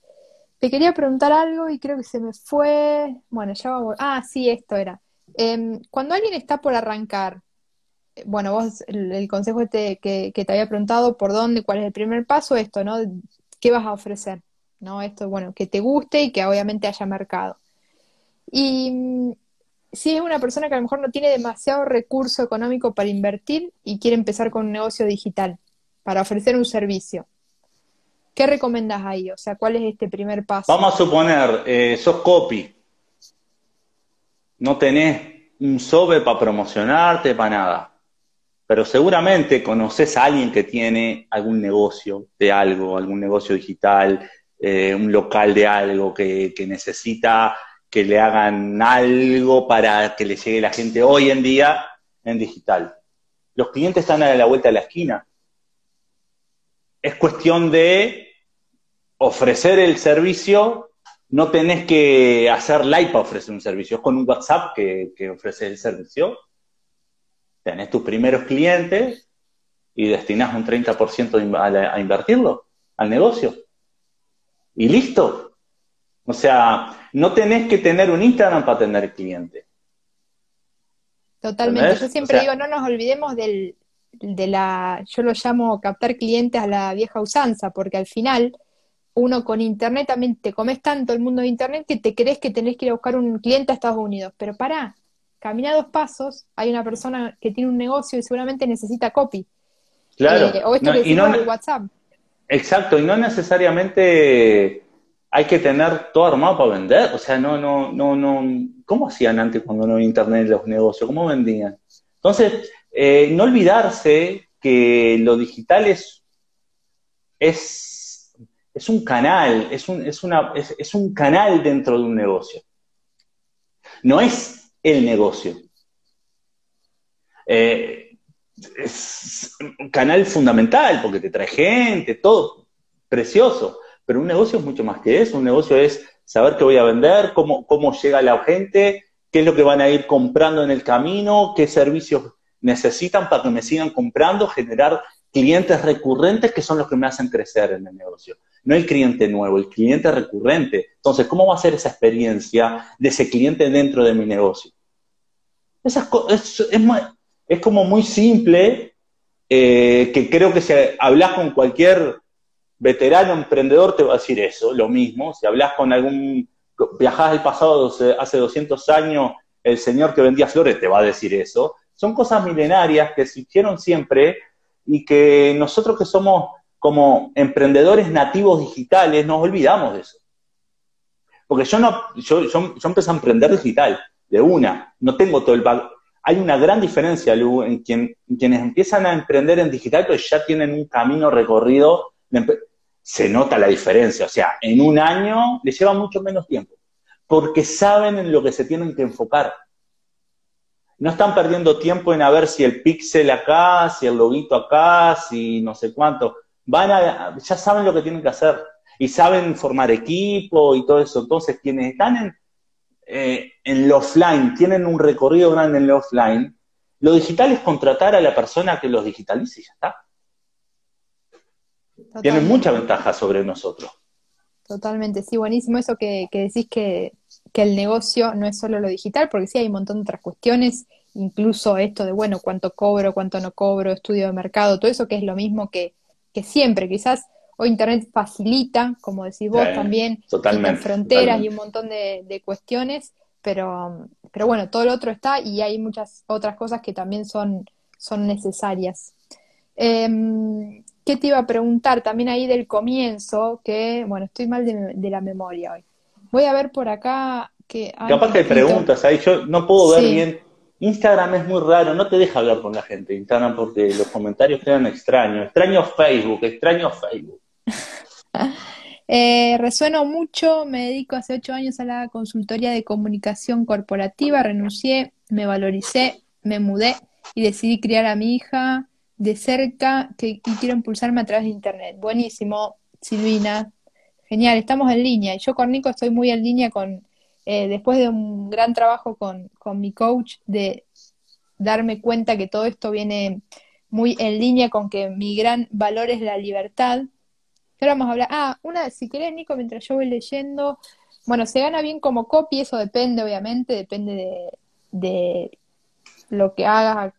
[SPEAKER 1] Te quería preguntar algo y creo que se me fue. Bueno, ya va Ah, sí, esto era. Em, cuando alguien está por arrancar, bueno, vos, el, consejo este que, que, te había preguntado, por dónde, cuál es el primer paso, esto, ¿no? ¿Qué vas a ofrecer? ¿no? Esto, bueno, que te guste y que obviamente haya mercado. Y mm, si es una persona que a lo mejor no tiene demasiado recurso económico para invertir y quiere empezar con un negocio digital, para ofrecer un servicio, ¿qué recomendas ahí? O sea, ¿cuál es este primer paso?
[SPEAKER 2] Vamos a suponer, eh, sos copy, no tenés un SOBE para promocionarte, para nada. Pero seguramente conoces a alguien que tiene algún negocio de algo, algún negocio digital, eh, un local de algo que, necesita que le hagan algo para que le llegue la gente hoy en día en digital. Los clientes están a la vuelta de la esquina. Es cuestión de ofrecer el servicio, no tenés que hacer live para ofrecer un servicio, es con un WhatsApp que, que ofreces el servicio. Tenés tus primeros clientes y destinás un 30% a invertirlo al negocio y listo. O sea, no tenés que tener un Instagram para tener cliente.
[SPEAKER 1] Totalmente. Yo siempre digo, no nos olvidemos del, de la, yo lo llamo captar clientes a la vieja usanza, porque al final uno con internet también te comes tanto el mundo de internet que te crees que tenés que ir a buscar un cliente a Estados Unidos. Pero pará, camina dos pasos, hay una persona que tiene un negocio y seguramente necesita copy.
[SPEAKER 2] Claro.
[SPEAKER 1] Eh, o esto que decimos no, WhatsApp.
[SPEAKER 2] Exacto, y no necesariamente hay que tener todo armado para vender. O sea, no, no, no, no. ¿Cómo hacían antes cuando no había internet los negocios? ¿Cómo vendían? Entonces, eh, no olvidarse que lo digital es, es, es un canal, es un, es, una, es un canal dentro de un negocio. No es el negocio. Eh, es un canal fundamental porque te trae gente, todo precioso. Pero un negocio es mucho más que eso. Un negocio es saber qué voy a vender, cómo, cómo llega la gente, qué es lo que van a ir comprando en el camino, qué servicios necesitan para que me sigan comprando, generar clientes recurrentes que son los que me hacen crecer en el negocio. No el cliente nuevo, el cliente recurrente. Entonces, ¿cómo va a ser esa experiencia de ese cliente dentro de mi negocio? Esas es, es, es como muy simple, eh, que creo que si hablas con cualquier veterano emprendedor te va a decir eso, lo mismo. Si hablas con algún, viajás al pasado hace 200 años, el señor que vendía flores te va a decir eso. Son cosas milenarias que se hicieron siempre y que nosotros que somos como emprendedores nativos digitales nos olvidamos de eso. Porque yo no, yo, yo, yo empecé a emprender digital, de una, no tengo todo el hay una gran diferencia, Lu, en, quienes empiezan a emprender en digital, pues ya tienen un camino recorrido, se nota la diferencia, o sea, en un año les lleva mucho menos tiempo, porque saben en lo que se tienen que enfocar. No están perdiendo tiempo en a ver si el pixel acá, si el loguito acá, si no sé cuánto. Van a, ya saben lo que tienen que hacer y saben formar equipo y todo eso. Entonces, quienes están en, eh, en lo offline, tienen un recorrido grande en lo offline, lo digital es contratar a la persona que los digitalice y ya está. Tienen mucha ventaja sobre nosotros.
[SPEAKER 1] Totalmente, sí, buenísimo eso que, decís que, que, el negocio no es solo lo digital, porque sí hay un montón de otras cuestiones, incluso esto de, bueno, cuánto cobro, cuánto no cobro, estudio de mercado, todo eso que es lo mismo que, que siempre, quizás hoy Internet facilita, como decís vos también,
[SPEAKER 2] totalmente,
[SPEAKER 1] fronteras y un montón de, cuestiones, pero, pero bueno, todo lo otro está y hay muchas otras cosas que también son, son necesarias. Em, ¿Qué te iba a preguntar también ahí del comienzo? Que, bueno, estoy mal de, la memoria hoy. Voy a ver por acá que...
[SPEAKER 2] Capaz que hay preguntas ahí, yo no puedo ver bien. Instagram es muy raro, no te deja hablar con la gente Instagram porque los comentarios quedan extraños. Extraño Facebook, extraño Facebook.
[SPEAKER 1] eh, resueno mucho, me dedico hace ocho años a la consultoría de comunicación corporativa, renuncié, me valoricé, me mudé y decidí criar a mi hija de cerca que, y quiero impulsarme a través de Internet. Buenísimo, Silvina. Genial, estamos en línea. Yo con Nico estoy muy en línea con, eh, después de un gran trabajo con, con mi coach, de darme cuenta que todo esto viene muy en línea con que mi gran valor es la libertad. Ahora vamos a hablar. Ah, una, si querés, Nico, mientras yo voy leyendo. Bueno, se gana bien como copy, eso depende, obviamente, depende de, de lo que hagas,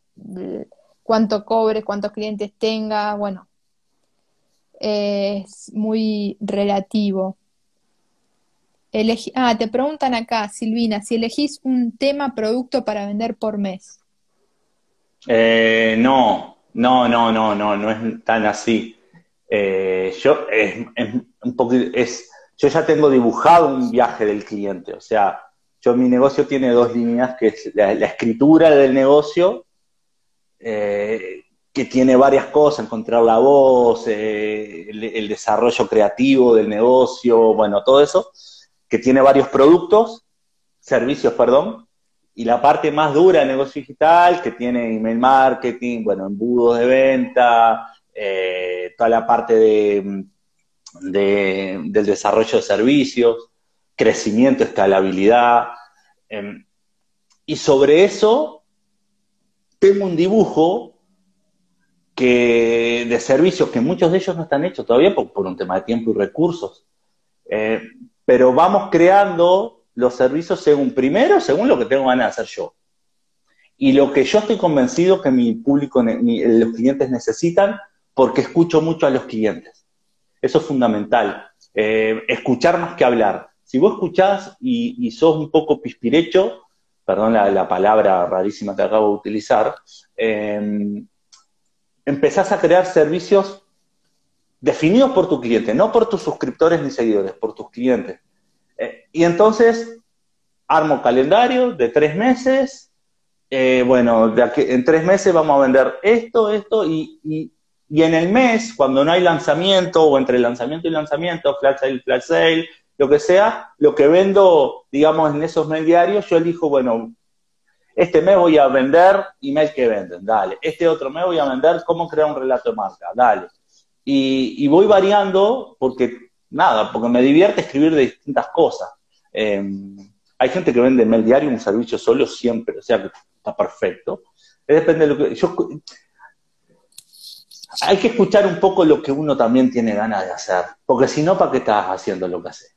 [SPEAKER 1] cuánto cobres, cuántos clientes tengas, bueno, es muy relativo. Ah, te preguntan acá, Silvina, si elegís un tema, producto para vender por mes.
[SPEAKER 2] Eh, no, no, no, no, no, no es tan así. Eh, yo es, un poquito, es, yo ya tengo dibujado un viaje del cliente, o sea, yo mi negocio tiene dos líneas, que es la escritura del negocio eh, que tiene varias cosas, encontrar la voz, eh, el, desarrollo creativo del negocio, bueno, todo eso, que tiene varios productos, servicios, perdón, y la parte más dura del negocio digital, que tiene email marketing, bueno, embudos de venta, eh, toda la parte de, del desarrollo de servicios, crecimiento, escalabilidad. Em, y sobre eso tengo un dibujo que, de servicios que muchos de ellos no están hechos todavía por, un tema de tiempo y recursos. Eh, pero vamos creando los servicios según, primero, según lo que tengo ganas de hacer yo. Y lo que yo estoy convencido que mi público, los clientes necesitan, porque escucho mucho a los clientes. Eso es fundamental. Eh, escuchar más que hablar. Si vos escuchás y, sos un poco pispirecho, perdón la, palabra rarísima que acabo de utilizar, eh, empezás a crear servicios definidos por tu cliente, no por tus suscriptores ni seguidores, por tus clientes. Eh, y entonces armo calendario de tres meses, eh, bueno, en tres meses vamos a vender esto, esto, y, y, en el mes, cuando no hay lanzamiento, o entre lanzamiento y lanzamiento, flash sale, flash sale, lo que sea, lo que vendo, digamos, en esos mail diarios, yo elijo, bueno, este mes voy a vender email que venden, dale. Este otro mes voy a vender cómo crear un relato de marca, dale. Y, voy variando porque, nada, porque me divierte escribir de distintas cosas. Em, hay gente que vende mail diario un servicio solo siempre, o sea que está perfecto. Depende de lo que. Yo, hay que escuchar un poco lo que uno también tiene ganas de hacer, porque si no, ¿para qué estás haciendo lo que haces?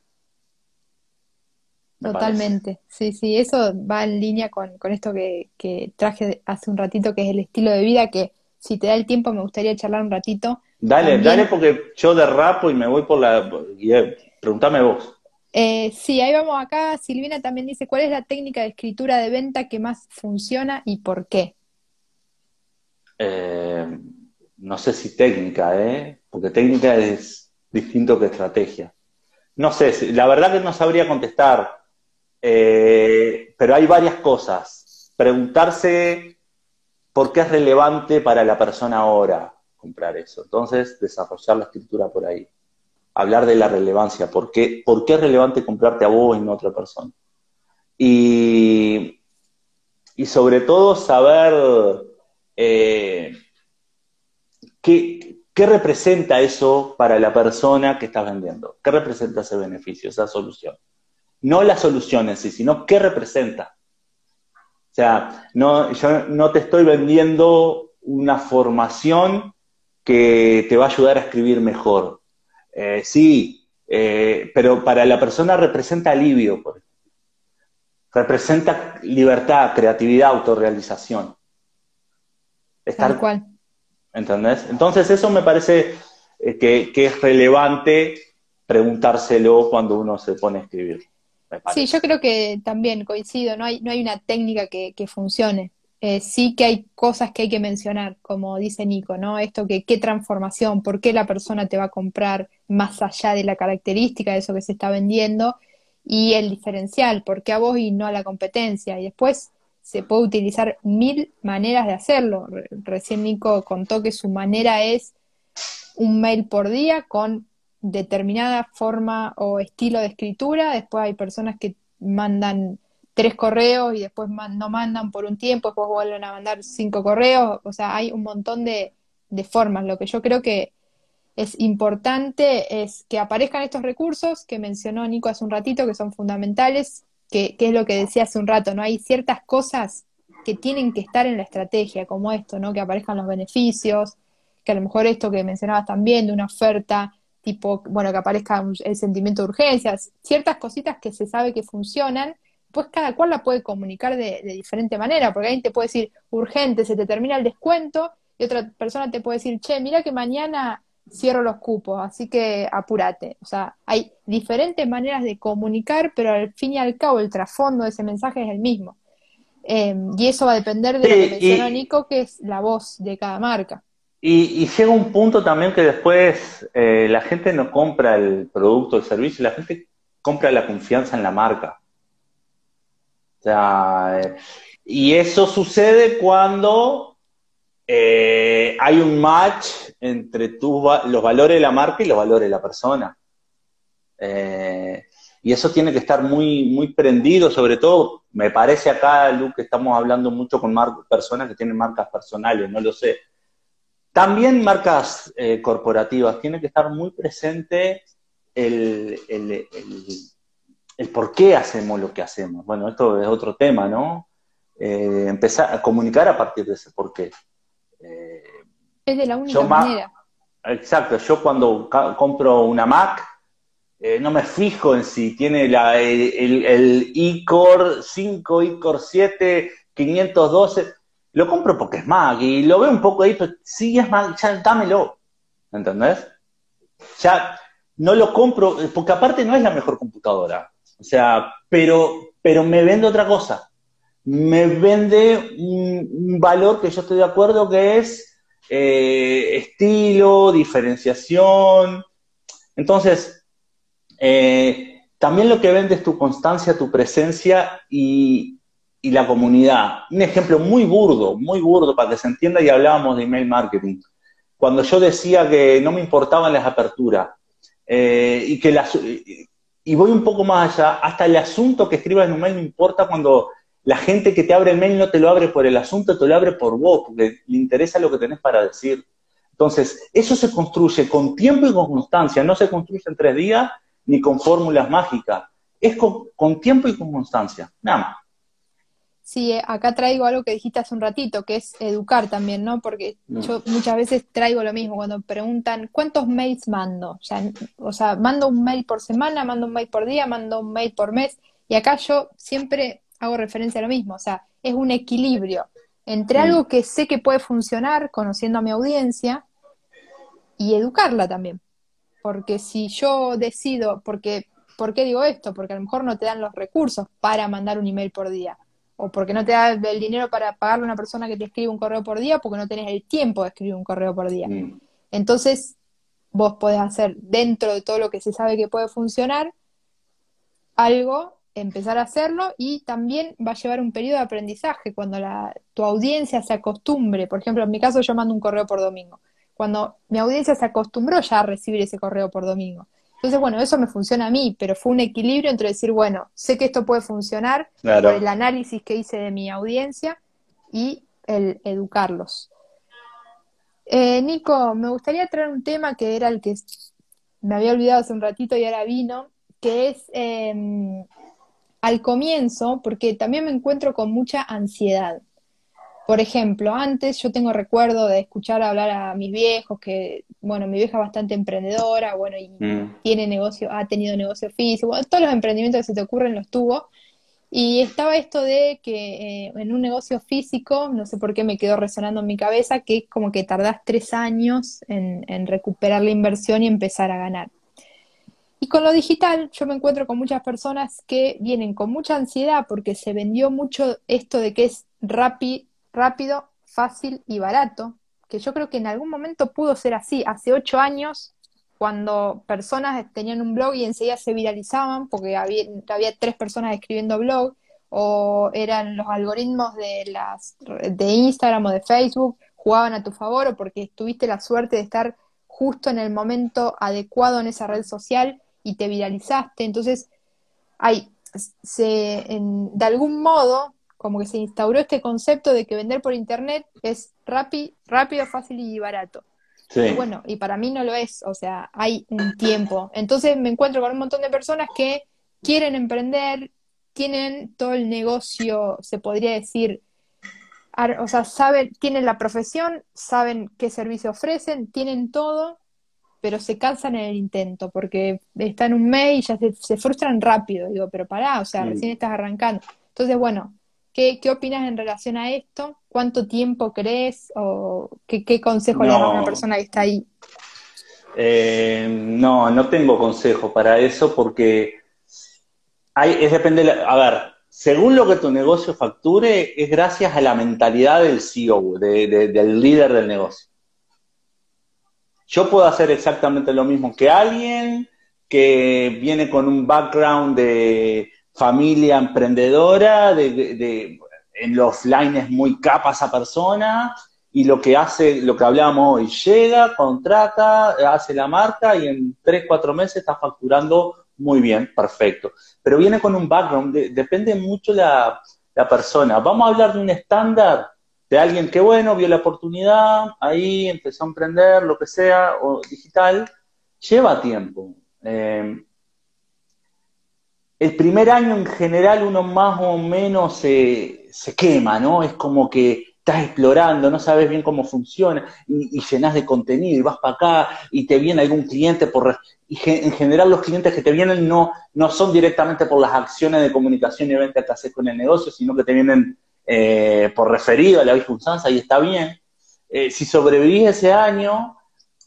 [SPEAKER 1] Totalmente, sí, sí, eso va en línea con, esto que, traje hace un ratito, que es el estilo de vida, que si te da el tiempo me gustaría charlar un ratito.
[SPEAKER 2] Dale, dale, porque yo derrapo y me voy por la... Eh, pregúntame vos.
[SPEAKER 1] Eh, sí, ahí vamos acá. Silvina también dice, ¿cuál es la técnica de escritura de venta que más funciona y por qué?
[SPEAKER 2] Eh, no sé si técnica, ¿eh? Porque técnica es distinto que estrategia. No sé, la verdad que no sabría contestar eh, pero hay varias cosas. Preguntarse por qué es relevante para la persona ahora comprar eso. Entonces, desarrollar la escritura por ahí. Hablar de la relevancia. ¿Por qué, por qué es relevante comprarte a vos y no a otra persona? Y, y sobre todo saber eh, qué, ¿qué representa eso para la persona que estás vendiendo? ¿Qué representa ese beneficio, esa solución? No la solución en sí, sino qué representa. O sea, no, yo no te estoy vendiendo una formación que te va a ayudar a escribir mejor. Eh, sí, eh, pero para la persona representa alivio, por representa libertad, creatividad, autorrealización.
[SPEAKER 1] Tal cual.
[SPEAKER 2] ¿Entendés? Entonces eso me parece eh, que, es relevante preguntárselo cuando uno se pone a escribir.
[SPEAKER 1] Sí, yo creo que también coincido, no hay, no hay una técnica que, funcione. Eh, sí que hay cosas que hay que mencionar, como dice Nico, ¿no? Esto que qué transformación, por qué la persona te va a comprar más allá de la característica de eso que se está vendiendo y el diferencial, por qué a vos y no a la competencia. Y después se puede utilizar mil maneras de hacerlo. Recién Nico contó que su manera es un mail por día con determinada forma o estilo de escritura. Después hay personas que mandan tres correos y después no mandan por un tiempo, después vuelven a mandar cinco correos. O sea, hay un montón de, formas. Lo que yo creo que es importante es que aparezcan estos recursos que mencionó Nico hace un ratito, que son fundamentales, que, es lo que decía hace un rato, ¿no? Hay ciertas cosas que tienen que estar en la estrategia, como esto, ¿no? Que aparezcan los beneficios, que a lo mejor esto que mencionabas también de una oferta, tipo, bueno, que aparezca el sentimiento de urgencias, ciertas cositas que se sabe que funcionan, pues cada cual la puede comunicar de, de diferente manera, porque alguien te puede decir, urgente, se te termina el descuento, y otra persona te puede decir, che, mira que mañana cierro los cupos, así que apúrate. O sea, hay diferentes maneras de comunicar, pero al fin y al cabo el trasfondo de ese mensaje es el mismo. Em, y eso va a depender de lo que mencionó Nico, que es la voz de cada marca.
[SPEAKER 2] Y, llega un punto también que después eh, la gente no compra el producto o el servicio, la gente compra la confianza en la marca. O sea, eh, y eso sucede cuando eh, hay un match entre los valores de la marca y los valores de la persona. Eh, y eso tiene que estar muy, muy prendido, sobre todo, me parece acá, Lu, que estamos hablando mucho con personas que tienen marcas personales, no lo sé. También marcas corporativas, tiene que estar muy presente el, el, por qué hacemos lo que hacemos. Bueno, esto es otro tema, ¿no? empezar a comunicar a partir de ese por qué.
[SPEAKER 1] Es de la única manera.
[SPEAKER 2] Exacto, yo cuando compro una Mac, eh, no me fijo en si tiene la, el, el iCore 5, iCore 7, 512. Lo compro porque es Mac y lo veo un poco ahí, pero sí es Mac, ya dámelo. ¿Entendés? Ya no lo compro, porque aparte no es la mejor computadora. O sea, pero, pero me vende otra cosa. Me vende un valor que yo estoy de acuerdo que es eh, estilo, diferenciación. Entonces, eh, también lo que vende es tu constancia, tu presencia y, la comunidad. Un ejemplo muy burdo, muy burdo para que se entienda y hablábamos de email marketing. Cuando yo decía que no me importaban las aperturas eh, y que las, y voy un poco más allá, hasta el asunto que escribas en un mail no importa cuando la gente que te abre el mail no te lo abre por el asunto, te lo abre por vos, porque le interesa lo que tenés para decir. Entonces, eso se construye con tiempo y con constancia, no se construye en tres días ni con fórmulas mágicas, es con, tiempo y con constancia, nada más.
[SPEAKER 1] Sí, eh, acá traigo algo que dijiste hace un ratito, que es educar también, ¿no? Porque yo muchas veces traigo lo mismo cuando preguntan, ¿cuántos mails mando? O sea, o sea, mando un mail por semana, mando un mail por día, mando un mail por mes. Y acá yo siempre hago referencia a lo mismo, o sea, es un equilibrio entre algo que sé que puede funcionar conociendo a mi audiencia y educarla también. Porque si yo decido, porque, ¿por qué digo esto? Porque a lo mejor no te dan los recursos para mandar un email por día. O porque no te da el dinero para pagarle a una persona que te escribe un correo por día porque no tenés el tiempo de escribir un correo por día. Mm. Entonces, vos podés hacer dentro de todo lo que se sabe que puede funcionar algo empezar a hacerlo y también va a llevar un periodo de aprendizaje cuando la, tu audiencia se acostumbre. Por ejemplo, en mi caso yo mando un correo por domingo. Cuando mi audiencia se acostumbró ya a recibir ese correo por domingo. Entonces, bueno, eso me funciona a mí, pero fue un equilibrio entre decir, bueno, sé que esto puede funcionar por el análisis que hice de mi audiencia y el educarlos. Eh, Nico, me gustaría traer un tema que era el que me había olvidado hace un ratito y ahora vino, que es em, al comienzo, porque también me encuentro con mucha ansiedad. Por ejemplo, antes yo tengo recuerdo de escuchar hablar a mis viejos, que, bueno, mi vieja es bastante emprendedora, bueno, y mm. tiene negocio, ha tenido negocio físico, todos los emprendimientos que se te ocurren los tuvo. Y estaba esto de que eh, en un negocio físico, no sé por qué me quedó resonando en mi cabeza, que como que tardás tres años en, en recuperar la inversión y empezar a ganar. Y con lo digital, yo me encuentro con muchas personas que vienen con mucha ansiedad porque se vendió mucho esto de que es rápido, fácil y barato, que yo creo que en algún momento pudo ser así. Hace ocho años, cuando personas tenían un blog y enseguida se viralizaban porque había, tres personas escribiendo blog, o eran los algoritmos de, las, de Instagram o de Facebook jugaban a tu favor o porque tuviste la suerte de estar justo en el momento adecuado en esa red social y te viralizaste. Entonces, hay, se, de algún modo, como que se instauró este concepto de que vender por internet es rápido, fácil y barato. Y bueno, y para mí no lo es, o sea, hay un tiempo. Entonces me encuentro con un montón de personas que quieren emprender, tienen todo el negocio, se podría decir, o sea, saben, tienen la profesión, saben qué servicio ofrecen, tienen todo, pero se cansan en el intento porque están un mes y ya se, frustran rápido. Digo, pero pará, o sea, recién estás arrancando. Entonces, bueno, ¿qué, ¿qué opinas en relación a esto? ¿Cuánto tiempo crees o qué, consejo le das a una persona que está ahí?
[SPEAKER 2] Eh, no, no tengo consejo para eso porque hay, es depende, a ver, según lo que tu negocio facture, es gracias a la mentalidad del CEO, del líder del negocio. Yo puedo hacer exactamente lo mismo que alguien que viene con un background de familia emprendedora, de, en lo offline es muy capa esa persona, y lo que hace, lo que hablábamos hoy, llega, contrata, hace la marca y en tres, cuatro meses está facturando muy bien, perfecto. Pero viene con un background, depende mucho la, la persona. Vamos a hablar de un estándar de alguien que, bueno, vio la oportunidad, ahí empezó a emprender, lo que sea, o digital, lleva tiempo. Eh, el primer año en general uno más o menos se, quema, ¿no? Es como que estás explorando, no sabes bien cómo funciona y, llenas de contenido y vas para acá y te viene algún cliente por... Y en general los clientes que te vienen no, no son directamente por las acciones de comunicación y venta que haces con el negocio, sino que te vienen eh, por referido a la Usanza y está bien. Eh, si sobrevivís ese año,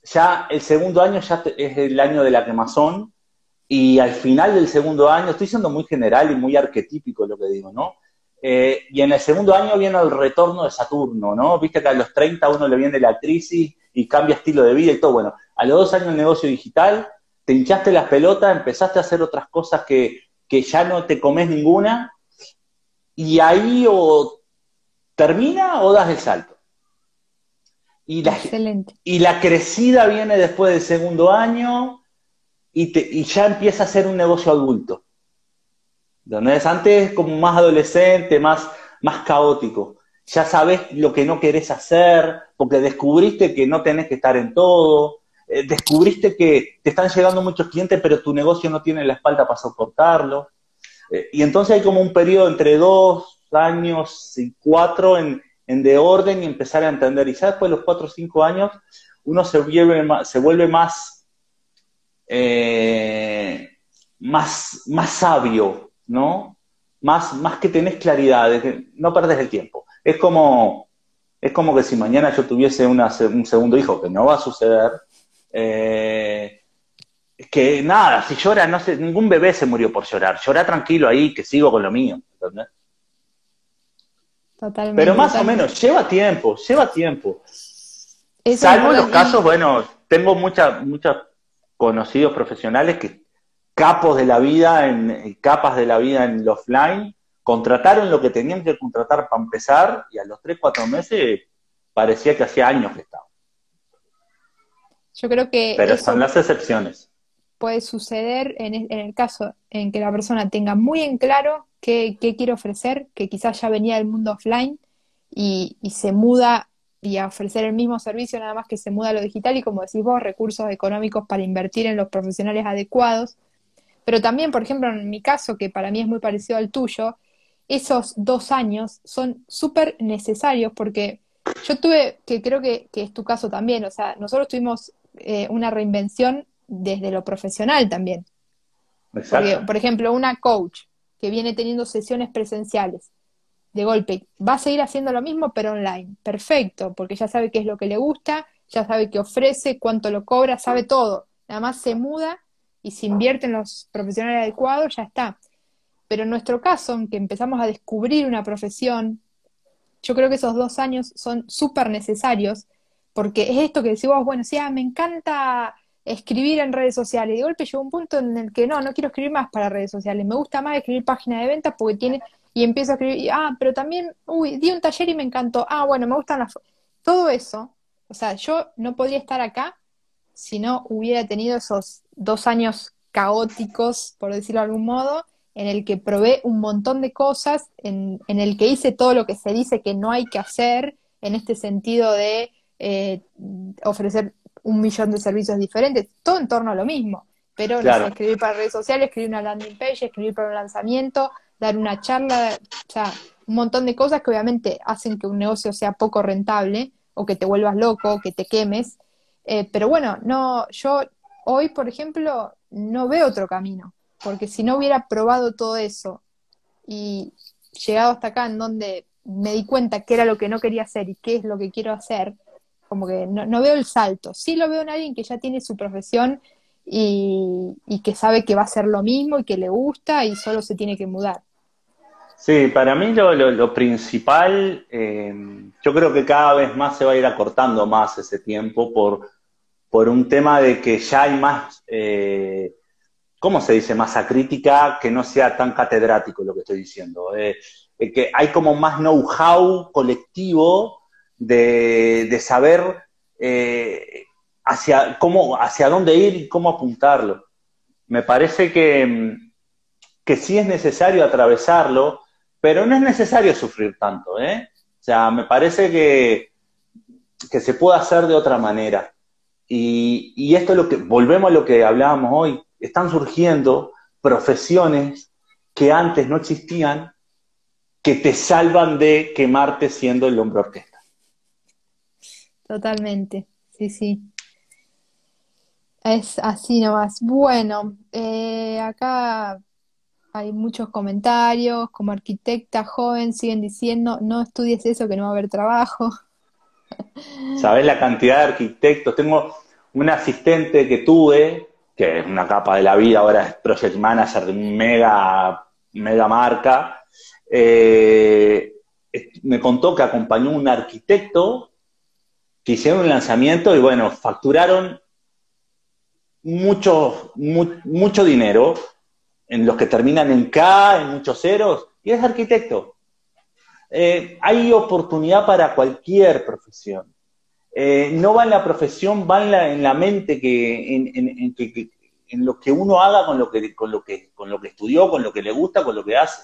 [SPEAKER 2] ya el segundo año ya es el año de la quemazón y al final del segundo año, estoy siendo muy general y muy arquetípico lo que digo, ¿no? Eh, y en el segundo año viene el retorno de Saturno, ¿no? Viste que a los 30 uno le viene la crisis y cambia estilo de vida y todo. Bueno, a los dos años el negocio digital, te hinchaste las pelotas, empezaste a hacer otras cosas que, que ya no te comes ninguna y ahí o termina o das el salto. Y la, Excelente. y la crecida viene después del segundo año y, te, y ya empieza a ser un negocio adulto. Es antes como más adolescente, más, más caótico. Ya sabes lo que no querés hacer, porque descubriste que no tenés que estar en todo, eh, descubriste que te están llegando muchos clientes, pero tu negocio no tiene la espalda para soportarlo. Eh, y entonces hay como un periodo entre dos años y cuatro en, de orden y empezar a entender. Y ya después de los cuatro o cinco años, uno se vuelve más, se vuelve más, eh, más, más sabio, ¿no? Más, más que tenés claridad, no perdes el tiempo. Es como, es como que si mañana yo tuviese un segundo hijo, que no va a suceder, eh, que nada, si llora, no sé, ningún bebé se murió por llorar. Llora tranquilo ahí, que sigo con lo mío. Totalmente. Pero más o menos, lleva tiempo, lleva tiempo. Salvo los casos, bueno, tengo muchos conocidos profesionales que capos de la vida, en capas de la vida en el offline, contrataron lo que tenían que contratar para empezar y a los 3, 4 meses parecía que hacía años que estaban.
[SPEAKER 1] Yo creo que...
[SPEAKER 2] Pero son las excepciones
[SPEAKER 1] puede suceder en, el caso en que la persona tenga muy en claro qué, quiere ofrecer, que quizás ya venía del mundo offline y, se muda y a ofrecer el mismo servicio nada más que se muda a lo digital y como decís vos, recursos económicos para invertir en los profesionales adecuados. Pero también, por ejemplo, en mi caso, que para mí es muy parecido al tuyo, esos dos años son súper necesarios porque yo tuve, que creo que, es tu caso también, o sea, nosotros tuvimos eh, una reinvención desde lo profesional también. por ejemplo, una coach que viene teniendo sesiones presenciales de golpe va a seguir haciendo lo mismo, pero online. Perfecto, porque ya sabe qué es lo que le gusta, ya sabe qué ofrece, cuánto lo cobra, sabe todo. Nada más se muda y se invierte en los profesionales adecuados, ya está. Pero en nuestro caso, aunque empezamos a descubrir una profesión, yo creo que esos dos años son súper necesarios, porque es esto que decimos, bueno, sí, ah, me encanta escribir en redes sociales. Y de golpe llegó un punto en el que no, no quiero escribir más para redes sociales. Me gusta más escribir páginas de ventas porque tiene y empiezo a escribir, ah, pero también, uy, di un taller y me encantó, ah, bueno, me gustan las... Todo eso, o sea, yo no podría estar acá si no hubiera tenido esos dos años caóticos, por decirlo de algún modo, en el que probé un montón de cosas, en, en el que hice todo lo que se dice que no hay que hacer, en este sentido de eh, ofrecer un millón de servicios diferentes, todo en torno a lo mismo. Pero escribir para redes sociales, escribir una landing page, escribir para un lanzamiento, dar una charla, o sea, un montón de cosas que obviamente hacen que un negocio sea poco rentable o que te vuelvas loco, o que te quemes. Eh, pero bueno, no, yo hoy, por ejemplo, no veo otro camino, porque si no hubiera probado todo eso y llegado hasta acá en donde me di cuenta qué era lo que no quería hacer y qué es lo que quiero hacer, como que no, no veo el salto. Sí lo veo en alguien que ya tiene su profesión y, que sabe que va a ser lo mismo y que le gusta y solo se tiene que mudar.
[SPEAKER 2] Sí, para mí lo, principal, eh, yo creo que cada vez más se va a ir acortando más ese tiempo por, por un tema de que ya hay más, eh, ¿cómo se dice? Masa crítica que no sea tan catedrático lo que estoy diciendo. Eh, que hay como más know-how colectivo de, de saber hacia, cómo, hacia dónde ir y cómo apuntarlo. Me parece que, que sí es necesario atravesarlo, pero no es necesario sufrir tanto, ¿eh? O sea, me parece que, que se puede hacer de otra manera. Y, y esto es lo que, volvemos a lo que hablábamos hoy, están surgiendo profesiones que antes no existían, que te salvan de quemarte siendo el hombre orquesta.
[SPEAKER 1] Totalmente, sí, sí. Es así nomás. Bueno, eh, acá hay muchos comentarios. Como arquitecta joven siguen diciendo, no estudies eso que no va a haber trabajo.
[SPEAKER 2] ¿Sabes la cantidad de arquitectos? Tengo un asistente que tuve, que es una capa de la vida, ahora es project manager de mega, mega marca. Eh, me contó que acompañó un arquitecto que hicieron un lanzamiento y bueno, facturaron mucho, mucho dinero en los que terminan en K, en muchos ceros, y es arquitecto. Eh, hay oportunidad para cualquier profesión. Eh, no va en la profesión, va en la, en la mente que en, en, en, lo que uno haga con lo que, con, lo que, con lo que estudió, con lo que le gusta, con lo que hace.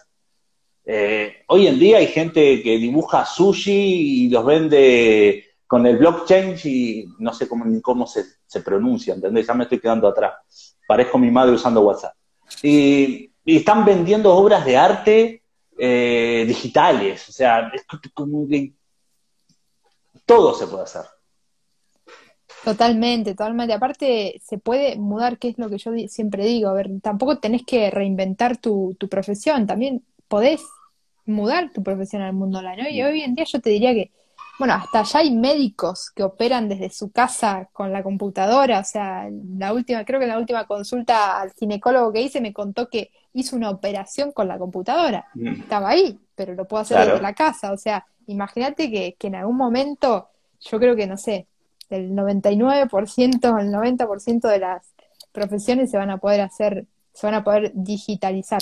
[SPEAKER 2] Eh, hoy en día hay gente que dibuja sushi y los vende con el blockchain y no sé cómo, ni cómo se, se, pronuncia, ¿entendés? Ya me estoy quedando atrás. Parezco mi madre usando WhatsApp. Y, están vendiendo obras de arte eh, digitales, o sea, es como que todo se puede hacer.
[SPEAKER 1] Totalmente, totalmente. Aparte, se puede mudar, que es lo que yo siempre digo. A ver, tampoco tenés que reinventar tu, tu profesión, también podés mudar tu profesión al mundo online. Y hoy en día yo te diría que bueno, hasta ya hay médicos que operan desde su casa con la computadora, o sea, la última, creo que en la última consulta al ginecólogo que hice me contó que hizo una operación con la computadora. Mm. Estaba ahí, pero lo puedo hacer desde la casa, o sea, imagínate que, que en algún momento, yo creo que, no sé, el 99%, el 90% de las profesiones se van a poder hacer, se van a poder digitalizar.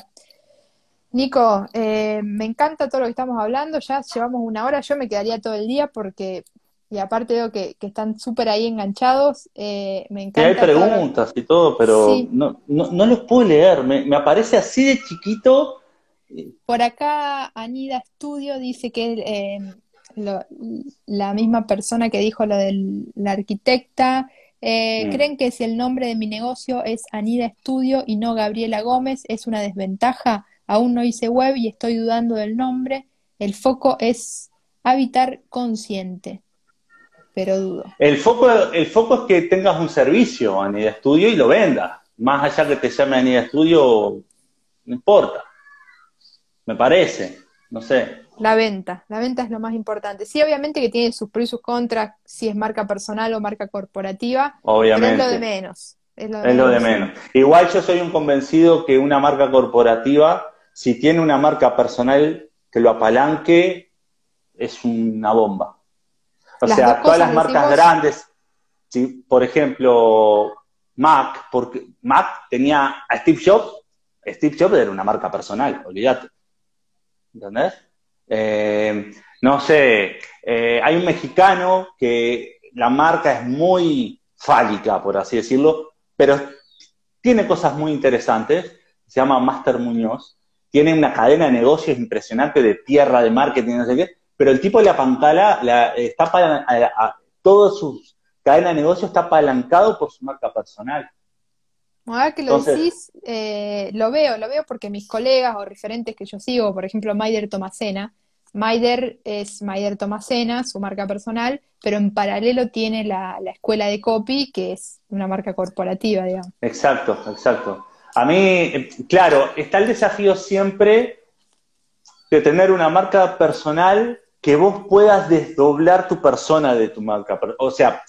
[SPEAKER 1] Nico, eh, me encanta todo lo que estamos hablando, ya llevamos una hora, yo me quedaría todo el día porque, y aparte veo que, están súper ahí enganchados, eh, me encanta.
[SPEAKER 2] hay preguntas y todo, pero no, no, los puedo leer, me, aparece así de chiquito.
[SPEAKER 1] Por acá Anida Studio dice que eh, la misma persona que dijo lo de la arquitecta. Eh, mm. ¿Creen que si el nombre de mi negocio es Anida Estudio y no Gabriela Gómez es una desventaja? Aún no hice web y estoy dudando del nombre. El foco es habitar consciente, pero dudo.
[SPEAKER 2] El foco, el foco es que tengas un servicio Anida Estudio y lo vendas. Más allá que te llame Anida Estudio, no importa. Me parece, no sé.
[SPEAKER 1] La venta, la venta es lo más importante. Sí, obviamente que tiene sus pros y sus contras, si es marca personal o marca corporativa.
[SPEAKER 2] Obviamente.
[SPEAKER 1] Pero es lo de menos.
[SPEAKER 2] Es lo de, menos. Igual yo soy un convencido que una marca corporativa, si tiene una marca personal que lo apalanque, es una bomba. O sea, todas las marcas grandes, si, por ejemplo, Mac, porque Mac tenía a Steve Jobs, Steve Jobs era una marca personal, olvídate. ¿Entendés? Eh, no sé, eh, hay un mexicano que la marca es muy fálica, por así decirlo, pero tiene cosas muy interesantes. Se llama Master Muñoz. Tiene una cadena de negocios impresionante de tierra, de marketing, no sé qué, pero el tipo de la pancala, la, está para, a, toda su cadena de negocios está apalancado por su marca personal.
[SPEAKER 1] Ahora que lo decís, eh, lo veo, lo veo porque mis colegas o referentes que yo sigo, por ejemplo, Maider Tomasena, Maider es Maider Tomasena, su marca personal, pero en paralelo tiene la, escuela de copy, que es una marca corporativa, digamos.
[SPEAKER 2] Exacto, exacto. A mí, eh, claro, está el desafío siempre de tener una marca personal que vos puedas desdoblar tu persona de tu marca. O sea,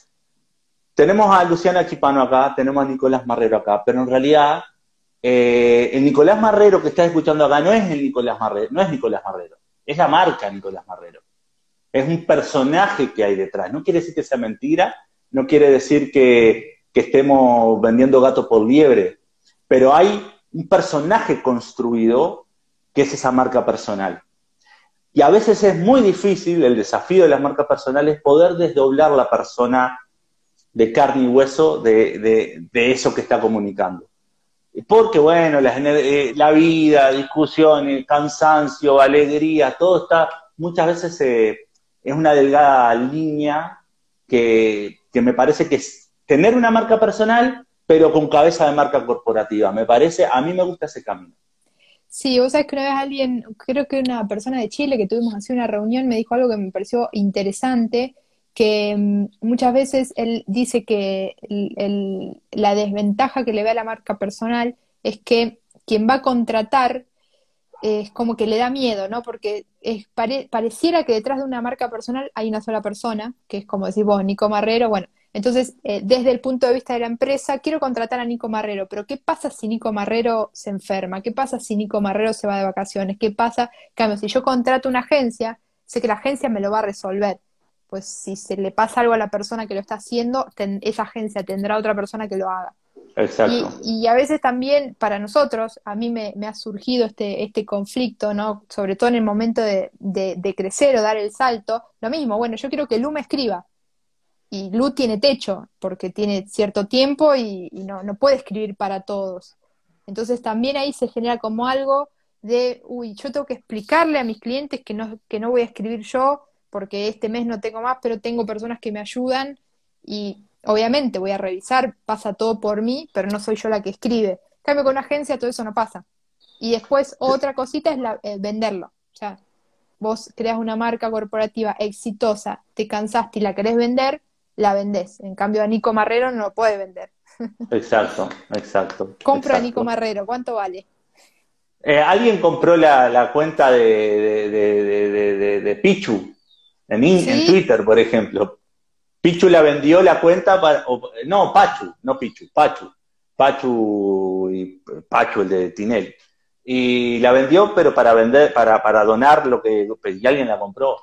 [SPEAKER 2] tenemos a Luciana Chipano acá, tenemos a Nicolás Marrero acá, pero en realidad eh, el Nicolás Marrero que estás escuchando acá no es el Nicolás Marrero, no es Nicolás Marrero, es la marca Nicolás Marrero. Es un personaje que hay detrás. No quiere decir que sea mentira, no quiere decir que, que estemos vendiendo gato por liebre, pero hay un personaje construido que es esa marca personal. Y a veces es muy difícil, el desafío de las marcas personales, poder desdoblar la persona de carne y hueso de, eso que está comunicando. Porque, bueno, la, eh, la vida, discusiones, cansancio, alegría, todo está, muchas veces eh, es una delgada línea que, que me parece que tener una marca personal, pero con cabeza de marca corporativa. Me parece, a mí me gusta ese camino.
[SPEAKER 1] Sí, vos sabés que una vez alguien, creo que una persona de Chile que tuvimos así una reunión, me dijo algo que me pareció interesante, que mm, muchas veces él dice que la desventaja que le ve a la marca personal es que quien va a contratar es como que le da miedo, ¿no? Porque es, pareciera que detrás de una marca personal hay una sola persona, que es como decís vos, Nico Marrero, bueno, entonces, eh, desde el punto de vista de la empresa, quiero contratar a Nico Marrero, pero ¿qué pasa si Nico Marrero se enferma? ¿Qué pasa si Nico Marrero se va de vacaciones? ¿Qué pasa? Cambio, si yo contrato una agencia, sé que la agencia me lo va a resolver pues si se le pasa algo a la persona que lo está haciendo, esa agencia tendrá otra persona que lo haga.
[SPEAKER 2] Exacto.
[SPEAKER 1] Y, a veces también para nosotros, a mí me, ha surgido este, este conflicto, ¿no? Sobre todo en el momento de, crecer o dar el salto. Lo mismo, bueno, yo quiero que Lu me escriba. Y Lu tiene techo, porque tiene cierto tiempo y, no, no puede escribir para todos. Entonces también ahí se genera como algo de, uy, yo tengo que explicarle a mis clientes que no, que no voy a escribir yo, porque este mes no tengo más, pero tengo personas que me ayudan y obviamente voy a revisar, pasa todo por mí, pero no soy yo la que escribe. Cambio con una agencia, todo eso no pasa. Y después otra cosita es la, eh, venderlo. O sea, vos creas una marca corporativa exitosa, te cansaste y la querés vender, la vendés. En cambio a Nico Marrero no lo puede vender.
[SPEAKER 2] Exacto, exacto.
[SPEAKER 1] Compro a Nico Marrero, ¿cuánto vale?
[SPEAKER 2] Eh, alguien compró la, cuenta de, de Pichu, en, Twitter, por ejemplo. Pichu la vendió la cuenta para. no, Pachu, no Pichu, Pachu. Pachu y Pachu, el de Tinel. Y la vendió, pero para vender, para, para donar lo que. Y alguien la compró.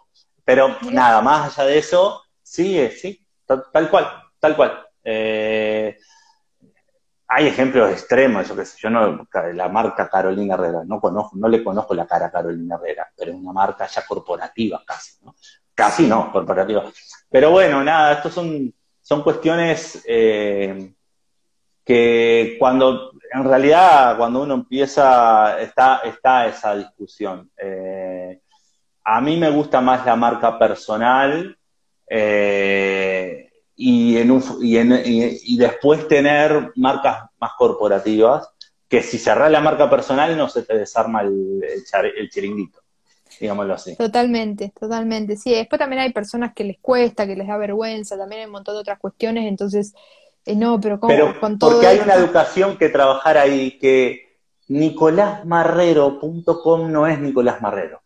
[SPEAKER 2] Pero nada, más allá de eso, sí, sí, tal, cual, tal cual. Eh, hay ejemplos extremos, eso que sé, yo no, la marca Carolina Herrera, no conozco, no le conozco la cara a Carolina Herrera, pero es una marca ya corporativa casi, ¿no? Casi no, corporativa. Pero bueno, nada, estos son, son cuestiones eh, que cuando, en realidad, cuando uno empieza, está, está esa discusión. Eh, a mí me gusta más la marca personal eh, y, en y, después tener marcas más corporativas, que si cerrás la marca personal no se te desarma el, el, chiringuito, digámoslo así.
[SPEAKER 1] Totalmente, totalmente. Sí, después también hay personas que les cuesta, que les da vergüenza, también hay un montón de otras cuestiones, entonces, eh, no, pero ¿cómo?
[SPEAKER 2] con todo porque hay una educación que trabajar ahí, que nicolásmarrero.com no es Nicolás Marrero.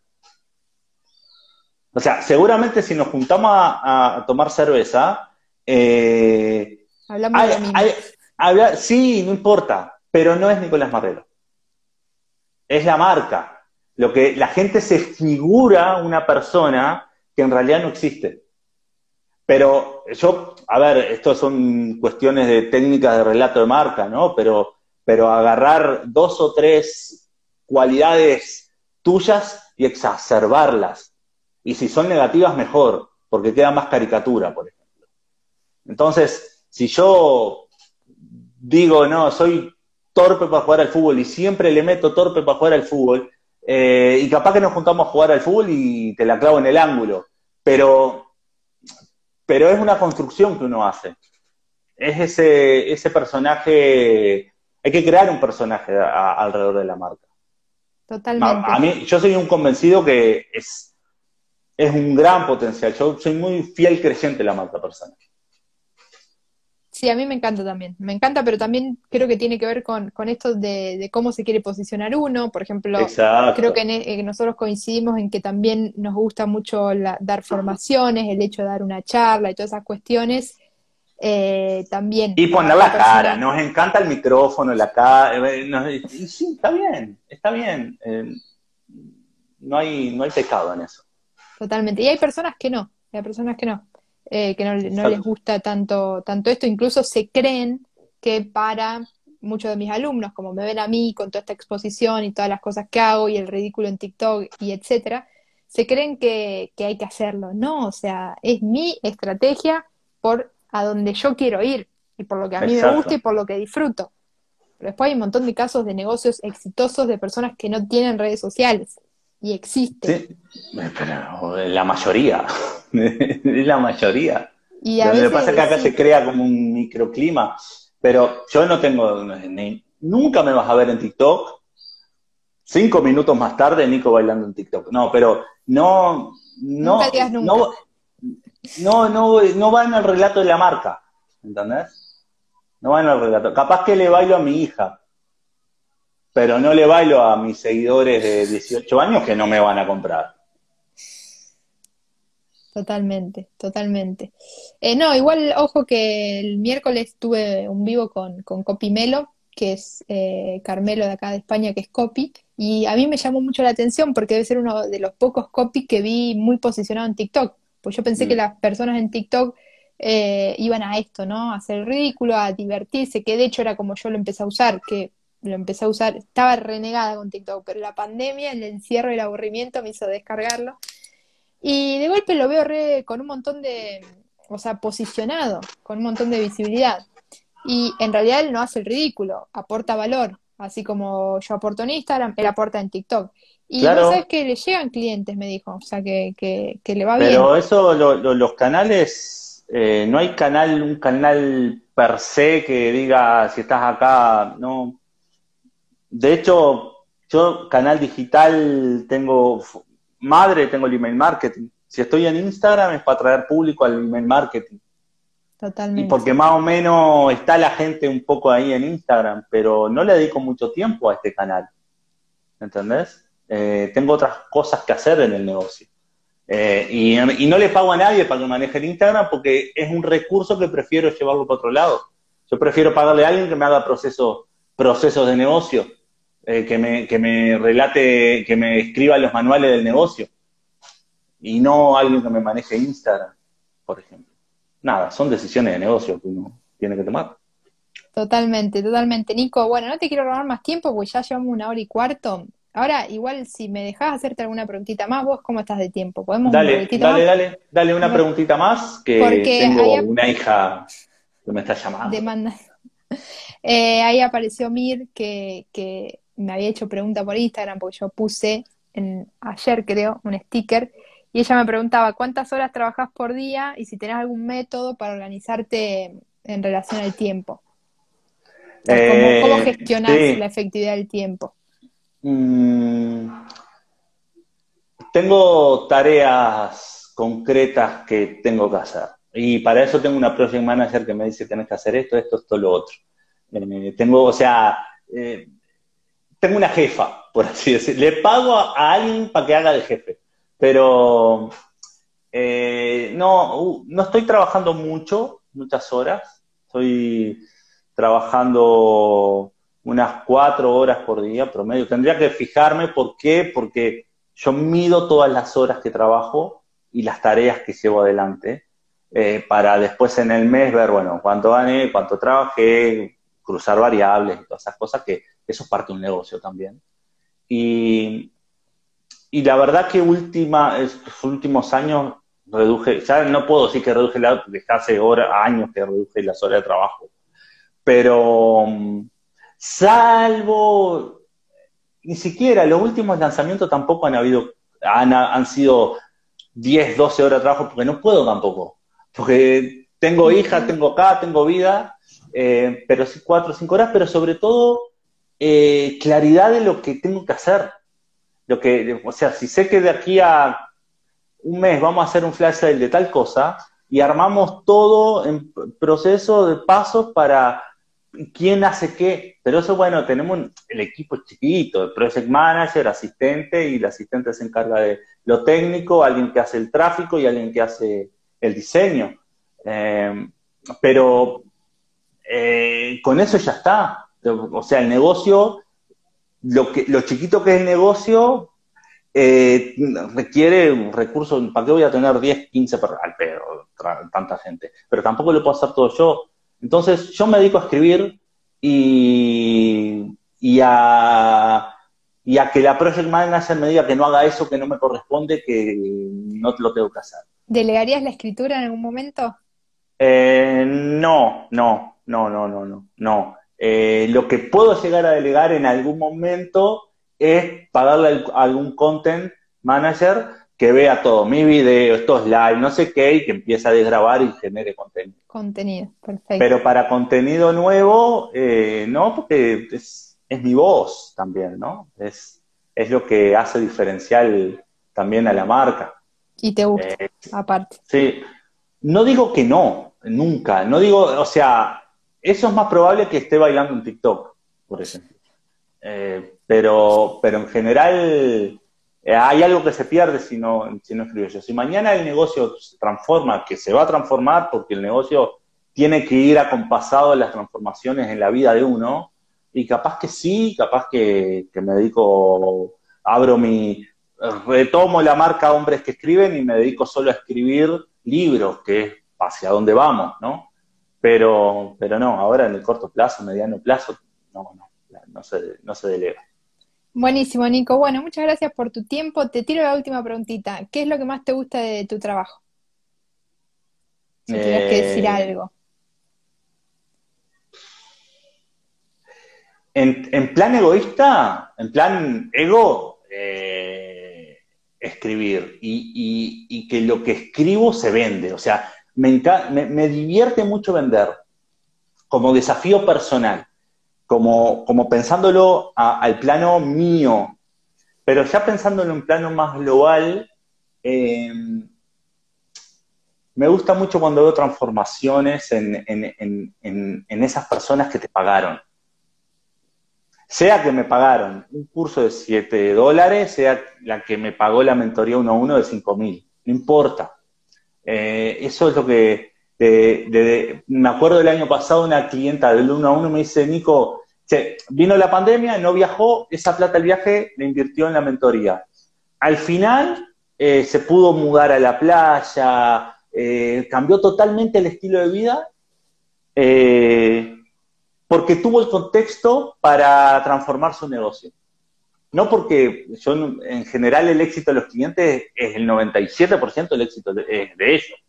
[SPEAKER 2] O sea, seguramente si nos juntamos a, tomar cerveza, eh,
[SPEAKER 1] Hablamos
[SPEAKER 2] de sí, no importa, pero no es Nicolás Marrero. Es la marca. Lo que la gente se figura una persona que en realidad no existe. Pero yo, a ver, esto son cuestiones de técnicas de relato de marca, ¿no? Pero, pero agarrar dos o tres cualidades tuyas y exacerbarlas y si son negativas, mejor, porque queda más caricatura, por ejemplo. Entonces, si yo digo, no, soy torpe para jugar al fútbol y siempre le meto torpe para jugar al fútbol, eh, y capaz que nos juntamos a jugar al fútbol y te la clavo en el ángulo, pero, pero es una construcción que uno hace. Es ese, ese personaje, hay que crear un personaje alrededor de la marca.
[SPEAKER 1] Totalmente.
[SPEAKER 2] a mí, yo soy un convencido que es es un gran potencial. Yo soy muy fiel creyente de la marca personal.
[SPEAKER 1] Sí, a mí me encanta también. Me encanta, pero también creo que tiene que ver con, esto de, cómo se quiere posicionar uno. Por ejemplo, creo que, eh, nosotros coincidimos en que también nos gusta mucho dar formaciones, el hecho de dar una charla y todas esas cuestiones. Eh, también.
[SPEAKER 2] Y poner la cara, nos encanta el micrófono, la cara. Eh, sí, está bien, está bien. no, hay, no hay pecado en eso.
[SPEAKER 1] Totalmente. Y hay personas que no, hay personas que no, eh, que no, les gusta tanto, tanto esto, incluso se creen que para muchos de mis alumnos, como me ven a mí con toda esta exposición y todas las cosas que hago y el ridículo en TikTok y etcétera, se creen que, hay que hacerlo. No, o sea, es mi estrategia por a donde yo quiero ir y por lo que a mí me gusta y por lo que disfruto. Pero después hay un montón de casos de negocios exitosos de personas que no tienen redes sociales y existe.
[SPEAKER 2] Sí, pero la mayoría, la mayoría.
[SPEAKER 1] Y
[SPEAKER 2] Lo que pasa es que acá se crea como un microclima, pero yo no tengo, nunca me vas a ver en TikTok, cinco minutos más tarde Nico bailando en TikTok. No, pero no, no, no, no, no, no va en el relato de la marca, ¿entendés? No va en el relato. Capaz que le bailo a mi hija, pero no le bailo a mis seguidores de 18 años que no me van a comprar.
[SPEAKER 1] Totalmente, totalmente. Eh, no, igual, ojo que el miércoles tuve un vivo con, con Melo, que es eh, Carmelo de acá de España, que es Copy, y a mí me llamó mucho la atención porque debe ser uno de los pocos Copy que vi muy posicionado en TikTok. Pues yo pensé que mm. las personas en TikTok eh, iban a esto, ¿no? A hacer ridículo, a divertirse, que de hecho era como yo lo empecé a usar, que lo empecé a usar, estaba renegada con TikTok, pero la pandemia, el encierro y el aburrimiento me hizo descargarlo. Y de golpe lo veo re, con un montón de, o sea, posicionado, con un montón de visibilidad. Y en realidad él no hace el ridículo, aporta valor, así como yo aporto en Instagram, él aporta en TikTok. Y no sabes que le llegan clientes, me dijo, o sea, que, que, le va bien.
[SPEAKER 2] Pero eso, los canales, eh, no hay canal, un canal per se que diga si estás acá, no, de hecho, yo canal digital tengo madre, tengo el email marketing. Si estoy en Instagram es para traer público al email marketing.
[SPEAKER 1] Totalmente.
[SPEAKER 2] Y porque más o menos está la gente un poco ahí en Instagram, pero no le dedico mucho tiempo a este canal. ¿Entendés? Eh, tengo otras cosas que hacer en el negocio. Eh, y, y, no le pago a nadie para que maneje el Instagram porque es un recurso que prefiero llevarlo para otro lado. Yo prefiero pagarle a alguien que me haga procesos procesos de negocio eh, que, me, que me relate, que me escriba los manuales del negocio. Y no alguien que me maneje Instagram, por ejemplo. Nada, son decisiones de negocio que uno tiene que tomar.
[SPEAKER 1] Totalmente, totalmente. Nico, bueno, no te quiero robar más tiempo porque ya llevamos una hora y cuarto. Ahora, igual, si me dejas hacerte alguna preguntita más, vos cómo estás de tiempo. ¿Podemos
[SPEAKER 2] dale, dale, dale, dale una preguntita más que tengo una hija que me está llamando.
[SPEAKER 1] Demanda. Eh, ahí apareció Mir que, que me había hecho pregunta por Instagram porque yo puse ayer creo, un sticker, y ella me preguntaba cuántas horas trabajas por día y si tenés algún método para organizarte en relación al tiempo. ¿cómo, eh, gestionas la efectividad del tiempo? Mm,
[SPEAKER 2] tengo tareas concretas que tengo que hacer. Y para eso tengo una project manager que me dice, tenés que hacer esto, esto, esto, lo otro. Eh, tengo, o sea, eh, tengo una jefa, por así decirlo. Le pago a, alguien para que haga de jefe. Pero eh, no, no estoy trabajando mucho, muchas horas. Estoy trabajando unas cuatro horas por día promedio. Tendría que fijarme por qué, porque yo mido todas las horas que trabajo y las tareas que llevo adelante. Eh, para después en el mes ver, bueno, cuánto gané, cuánto trabajé, cruzar variables y todas esas cosas, que eso es parte de un negocio también. Y, y la verdad que última, estos últimos años reduje, ya no puedo decir que reduje la, desde hace años que reduje las horas de trabajo, pero salvo, ni siquiera los últimos lanzamientos tampoco han habido, han, han sido 10, 12 horas de trabajo, porque no puedo tampoco porque tengo hija, tengo acá, tengo vida, eh, pero sí cuatro o cinco horas, pero sobre todo eh, claridad de lo que tengo que hacer. Lo que, o sea, si sé que de aquí a un mes vamos a hacer un flash sale de tal cosa y armamos todo en proceso de pasos para quién hace qué. Pero eso, bueno, tenemos el equipo chiquito, el project manager, asistente, y el asistente se encarga de lo técnico, alguien que hace el tráfico y alguien que hace el diseño. Eh, pero eh, con eso ya está. O sea, el negocio, lo, que, lo chiquito que es el negocio, eh, requiere recursos. ¿Para qué voy a tener 10, 15 al pero tanta gente? Pero tampoco lo puedo hacer todo yo. Entonces, yo me dedico a escribir y, y a y a que la project manager me diga que no haga eso que no me corresponde, que no lo tengo que hacer.
[SPEAKER 1] ¿Delegarías la escritura en algún momento?
[SPEAKER 2] Eh, no, no, no, no, no, no, no. Eh, lo que puedo llegar a delegar en algún momento es pagarle a algún content manager que vea todo, mi video, estos live, no sé qué, y que empiece a desgrabar y genere contenido.
[SPEAKER 1] Contenido, perfecto.
[SPEAKER 2] Pero para contenido nuevo, eh, no, porque es, es, mi voz también, ¿no? Es, es lo que hace diferencial también a la marca.
[SPEAKER 1] Y te gusta, eh, aparte.
[SPEAKER 2] Sí. No digo que no, nunca. No digo, o sea, eso es más probable que esté bailando en TikTok, por ejemplo. Eh, pero, pero en general eh, hay algo que se pierde si no, si no escribo yo. Si mañana el negocio se transforma, que se va a transformar porque el negocio tiene que ir acompasado a las transformaciones en la vida de uno, y capaz que sí, capaz que, que me dedico, abro mi, retomo la marca Hombres que Escriben y me dedico solo a escribir libros, que es hacia dónde vamos, ¿no? Pero, pero no, ahora en el corto plazo, mediano plazo, no, no, no se, no se delega.
[SPEAKER 1] Buenísimo, Nico. Bueno, muchas gracias por tu tiempo. Te tiro la última preguntita. ¿Qué es lo que más te gusta de tu trabajo? Si tuvieras que decir eh, algo.
[SPEAKER 2] En, en, plan egoísta, en plan ego, eh, escribir y, que lo que escribo se vende. O sea, me, me, divierte mucho vender como desafío personal, como, como pensándolo al plano mío, pero ya pensándolo en plano más global, em, me gusta mucho cuando veo transformaciones en, en esas personas que te pagaron sea que me pagaron un curso de 7 dólares, sea la que me pagó la mentoría uno a uno de 5 mil, no importa. Eh, eso es lo que, me acuerdo del año pasado, una clienta del uno a uno me dice, Nico, vino la pandemia, no viajó, esa plata del viaje la invirtió en la mentoría. Al final eh, se pudo mudar a la playa, eh, cambió totalmente el estilo de vida porque tuvo el contexto para transformar su negocio. No porque yo, en general el éxito de los clientes es el 97% del éxito de, ellos.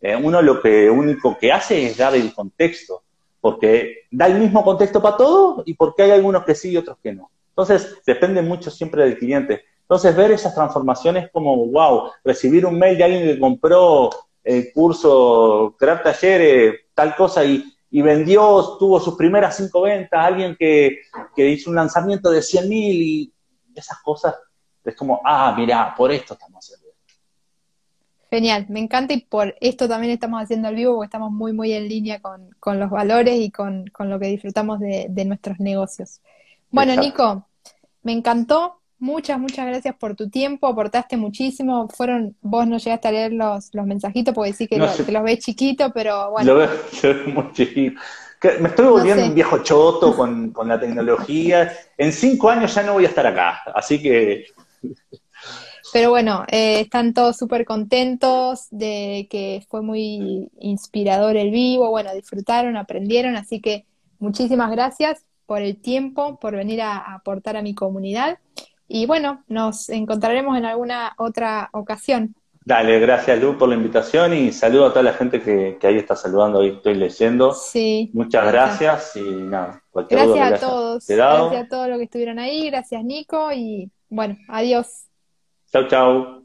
[SPEAKER 2] Eh, uno lo que único que hace es dar el contexto, porque da el mismo contexto para todos y porque hay algunos que sí y otros que no. Entonces, depende mucho siempre del cliente. Entonces, ver esas transformaciones como, wow, recibir un mail de alguien que compró el curso, crear talleres, tal cosa, y, y vendió, tuvo sus primeras cinco ventas, alguien que, que hizo un lanzamiento de 100 mil y esas cosas, es como, ah, mira, por esto estamos haciendo.
[SPEAKER 1] Genial, me encanta y por esto también estamos haciendo el vivo porque estamos muy, muy en línea con, con los valores y con, con, lo que disfrutamos de, de nuestros negocios. Bueno, Nico, me encantó. Muchas, muchas gracias por tu tiempo, aportaste muchísimo. Fueron, vos no llegaste a leer los, los mensajitos porque sí que, los ves chiquito, pero bueno.
[SPEAKER 2] Lo veo, muy chiquito. Me estoy volviendo un viejo choto con, con la tecnología. En cinco años ya no voy a estar acá, así que
[SPEAKER 1] pero bueno, eh, están todos súper contentos de que fue muy inspirador el vivo, bueno, disfrutaron, aprendieron, así que muchísimas gracias por el tiempo, por venir a, aportar a mi comunidad. Y bueno, nos encontraremos en alguna otra ocasión.
[SPEAKER 2] Dale, gracias Lu por la invitación y saludo a toda la gente que, ahí está saludando, ahí estoy leyendo.
[SPEAKER 1] Sí.
[SPEAKER 2] Muchas gracias, y nada.
[SPEAKER 1] Gracias a todos. Gracias a todos los que estuvieron ahí, gracias Nico y bueno, adiós.
[SPEAKER 2] Chao, chao.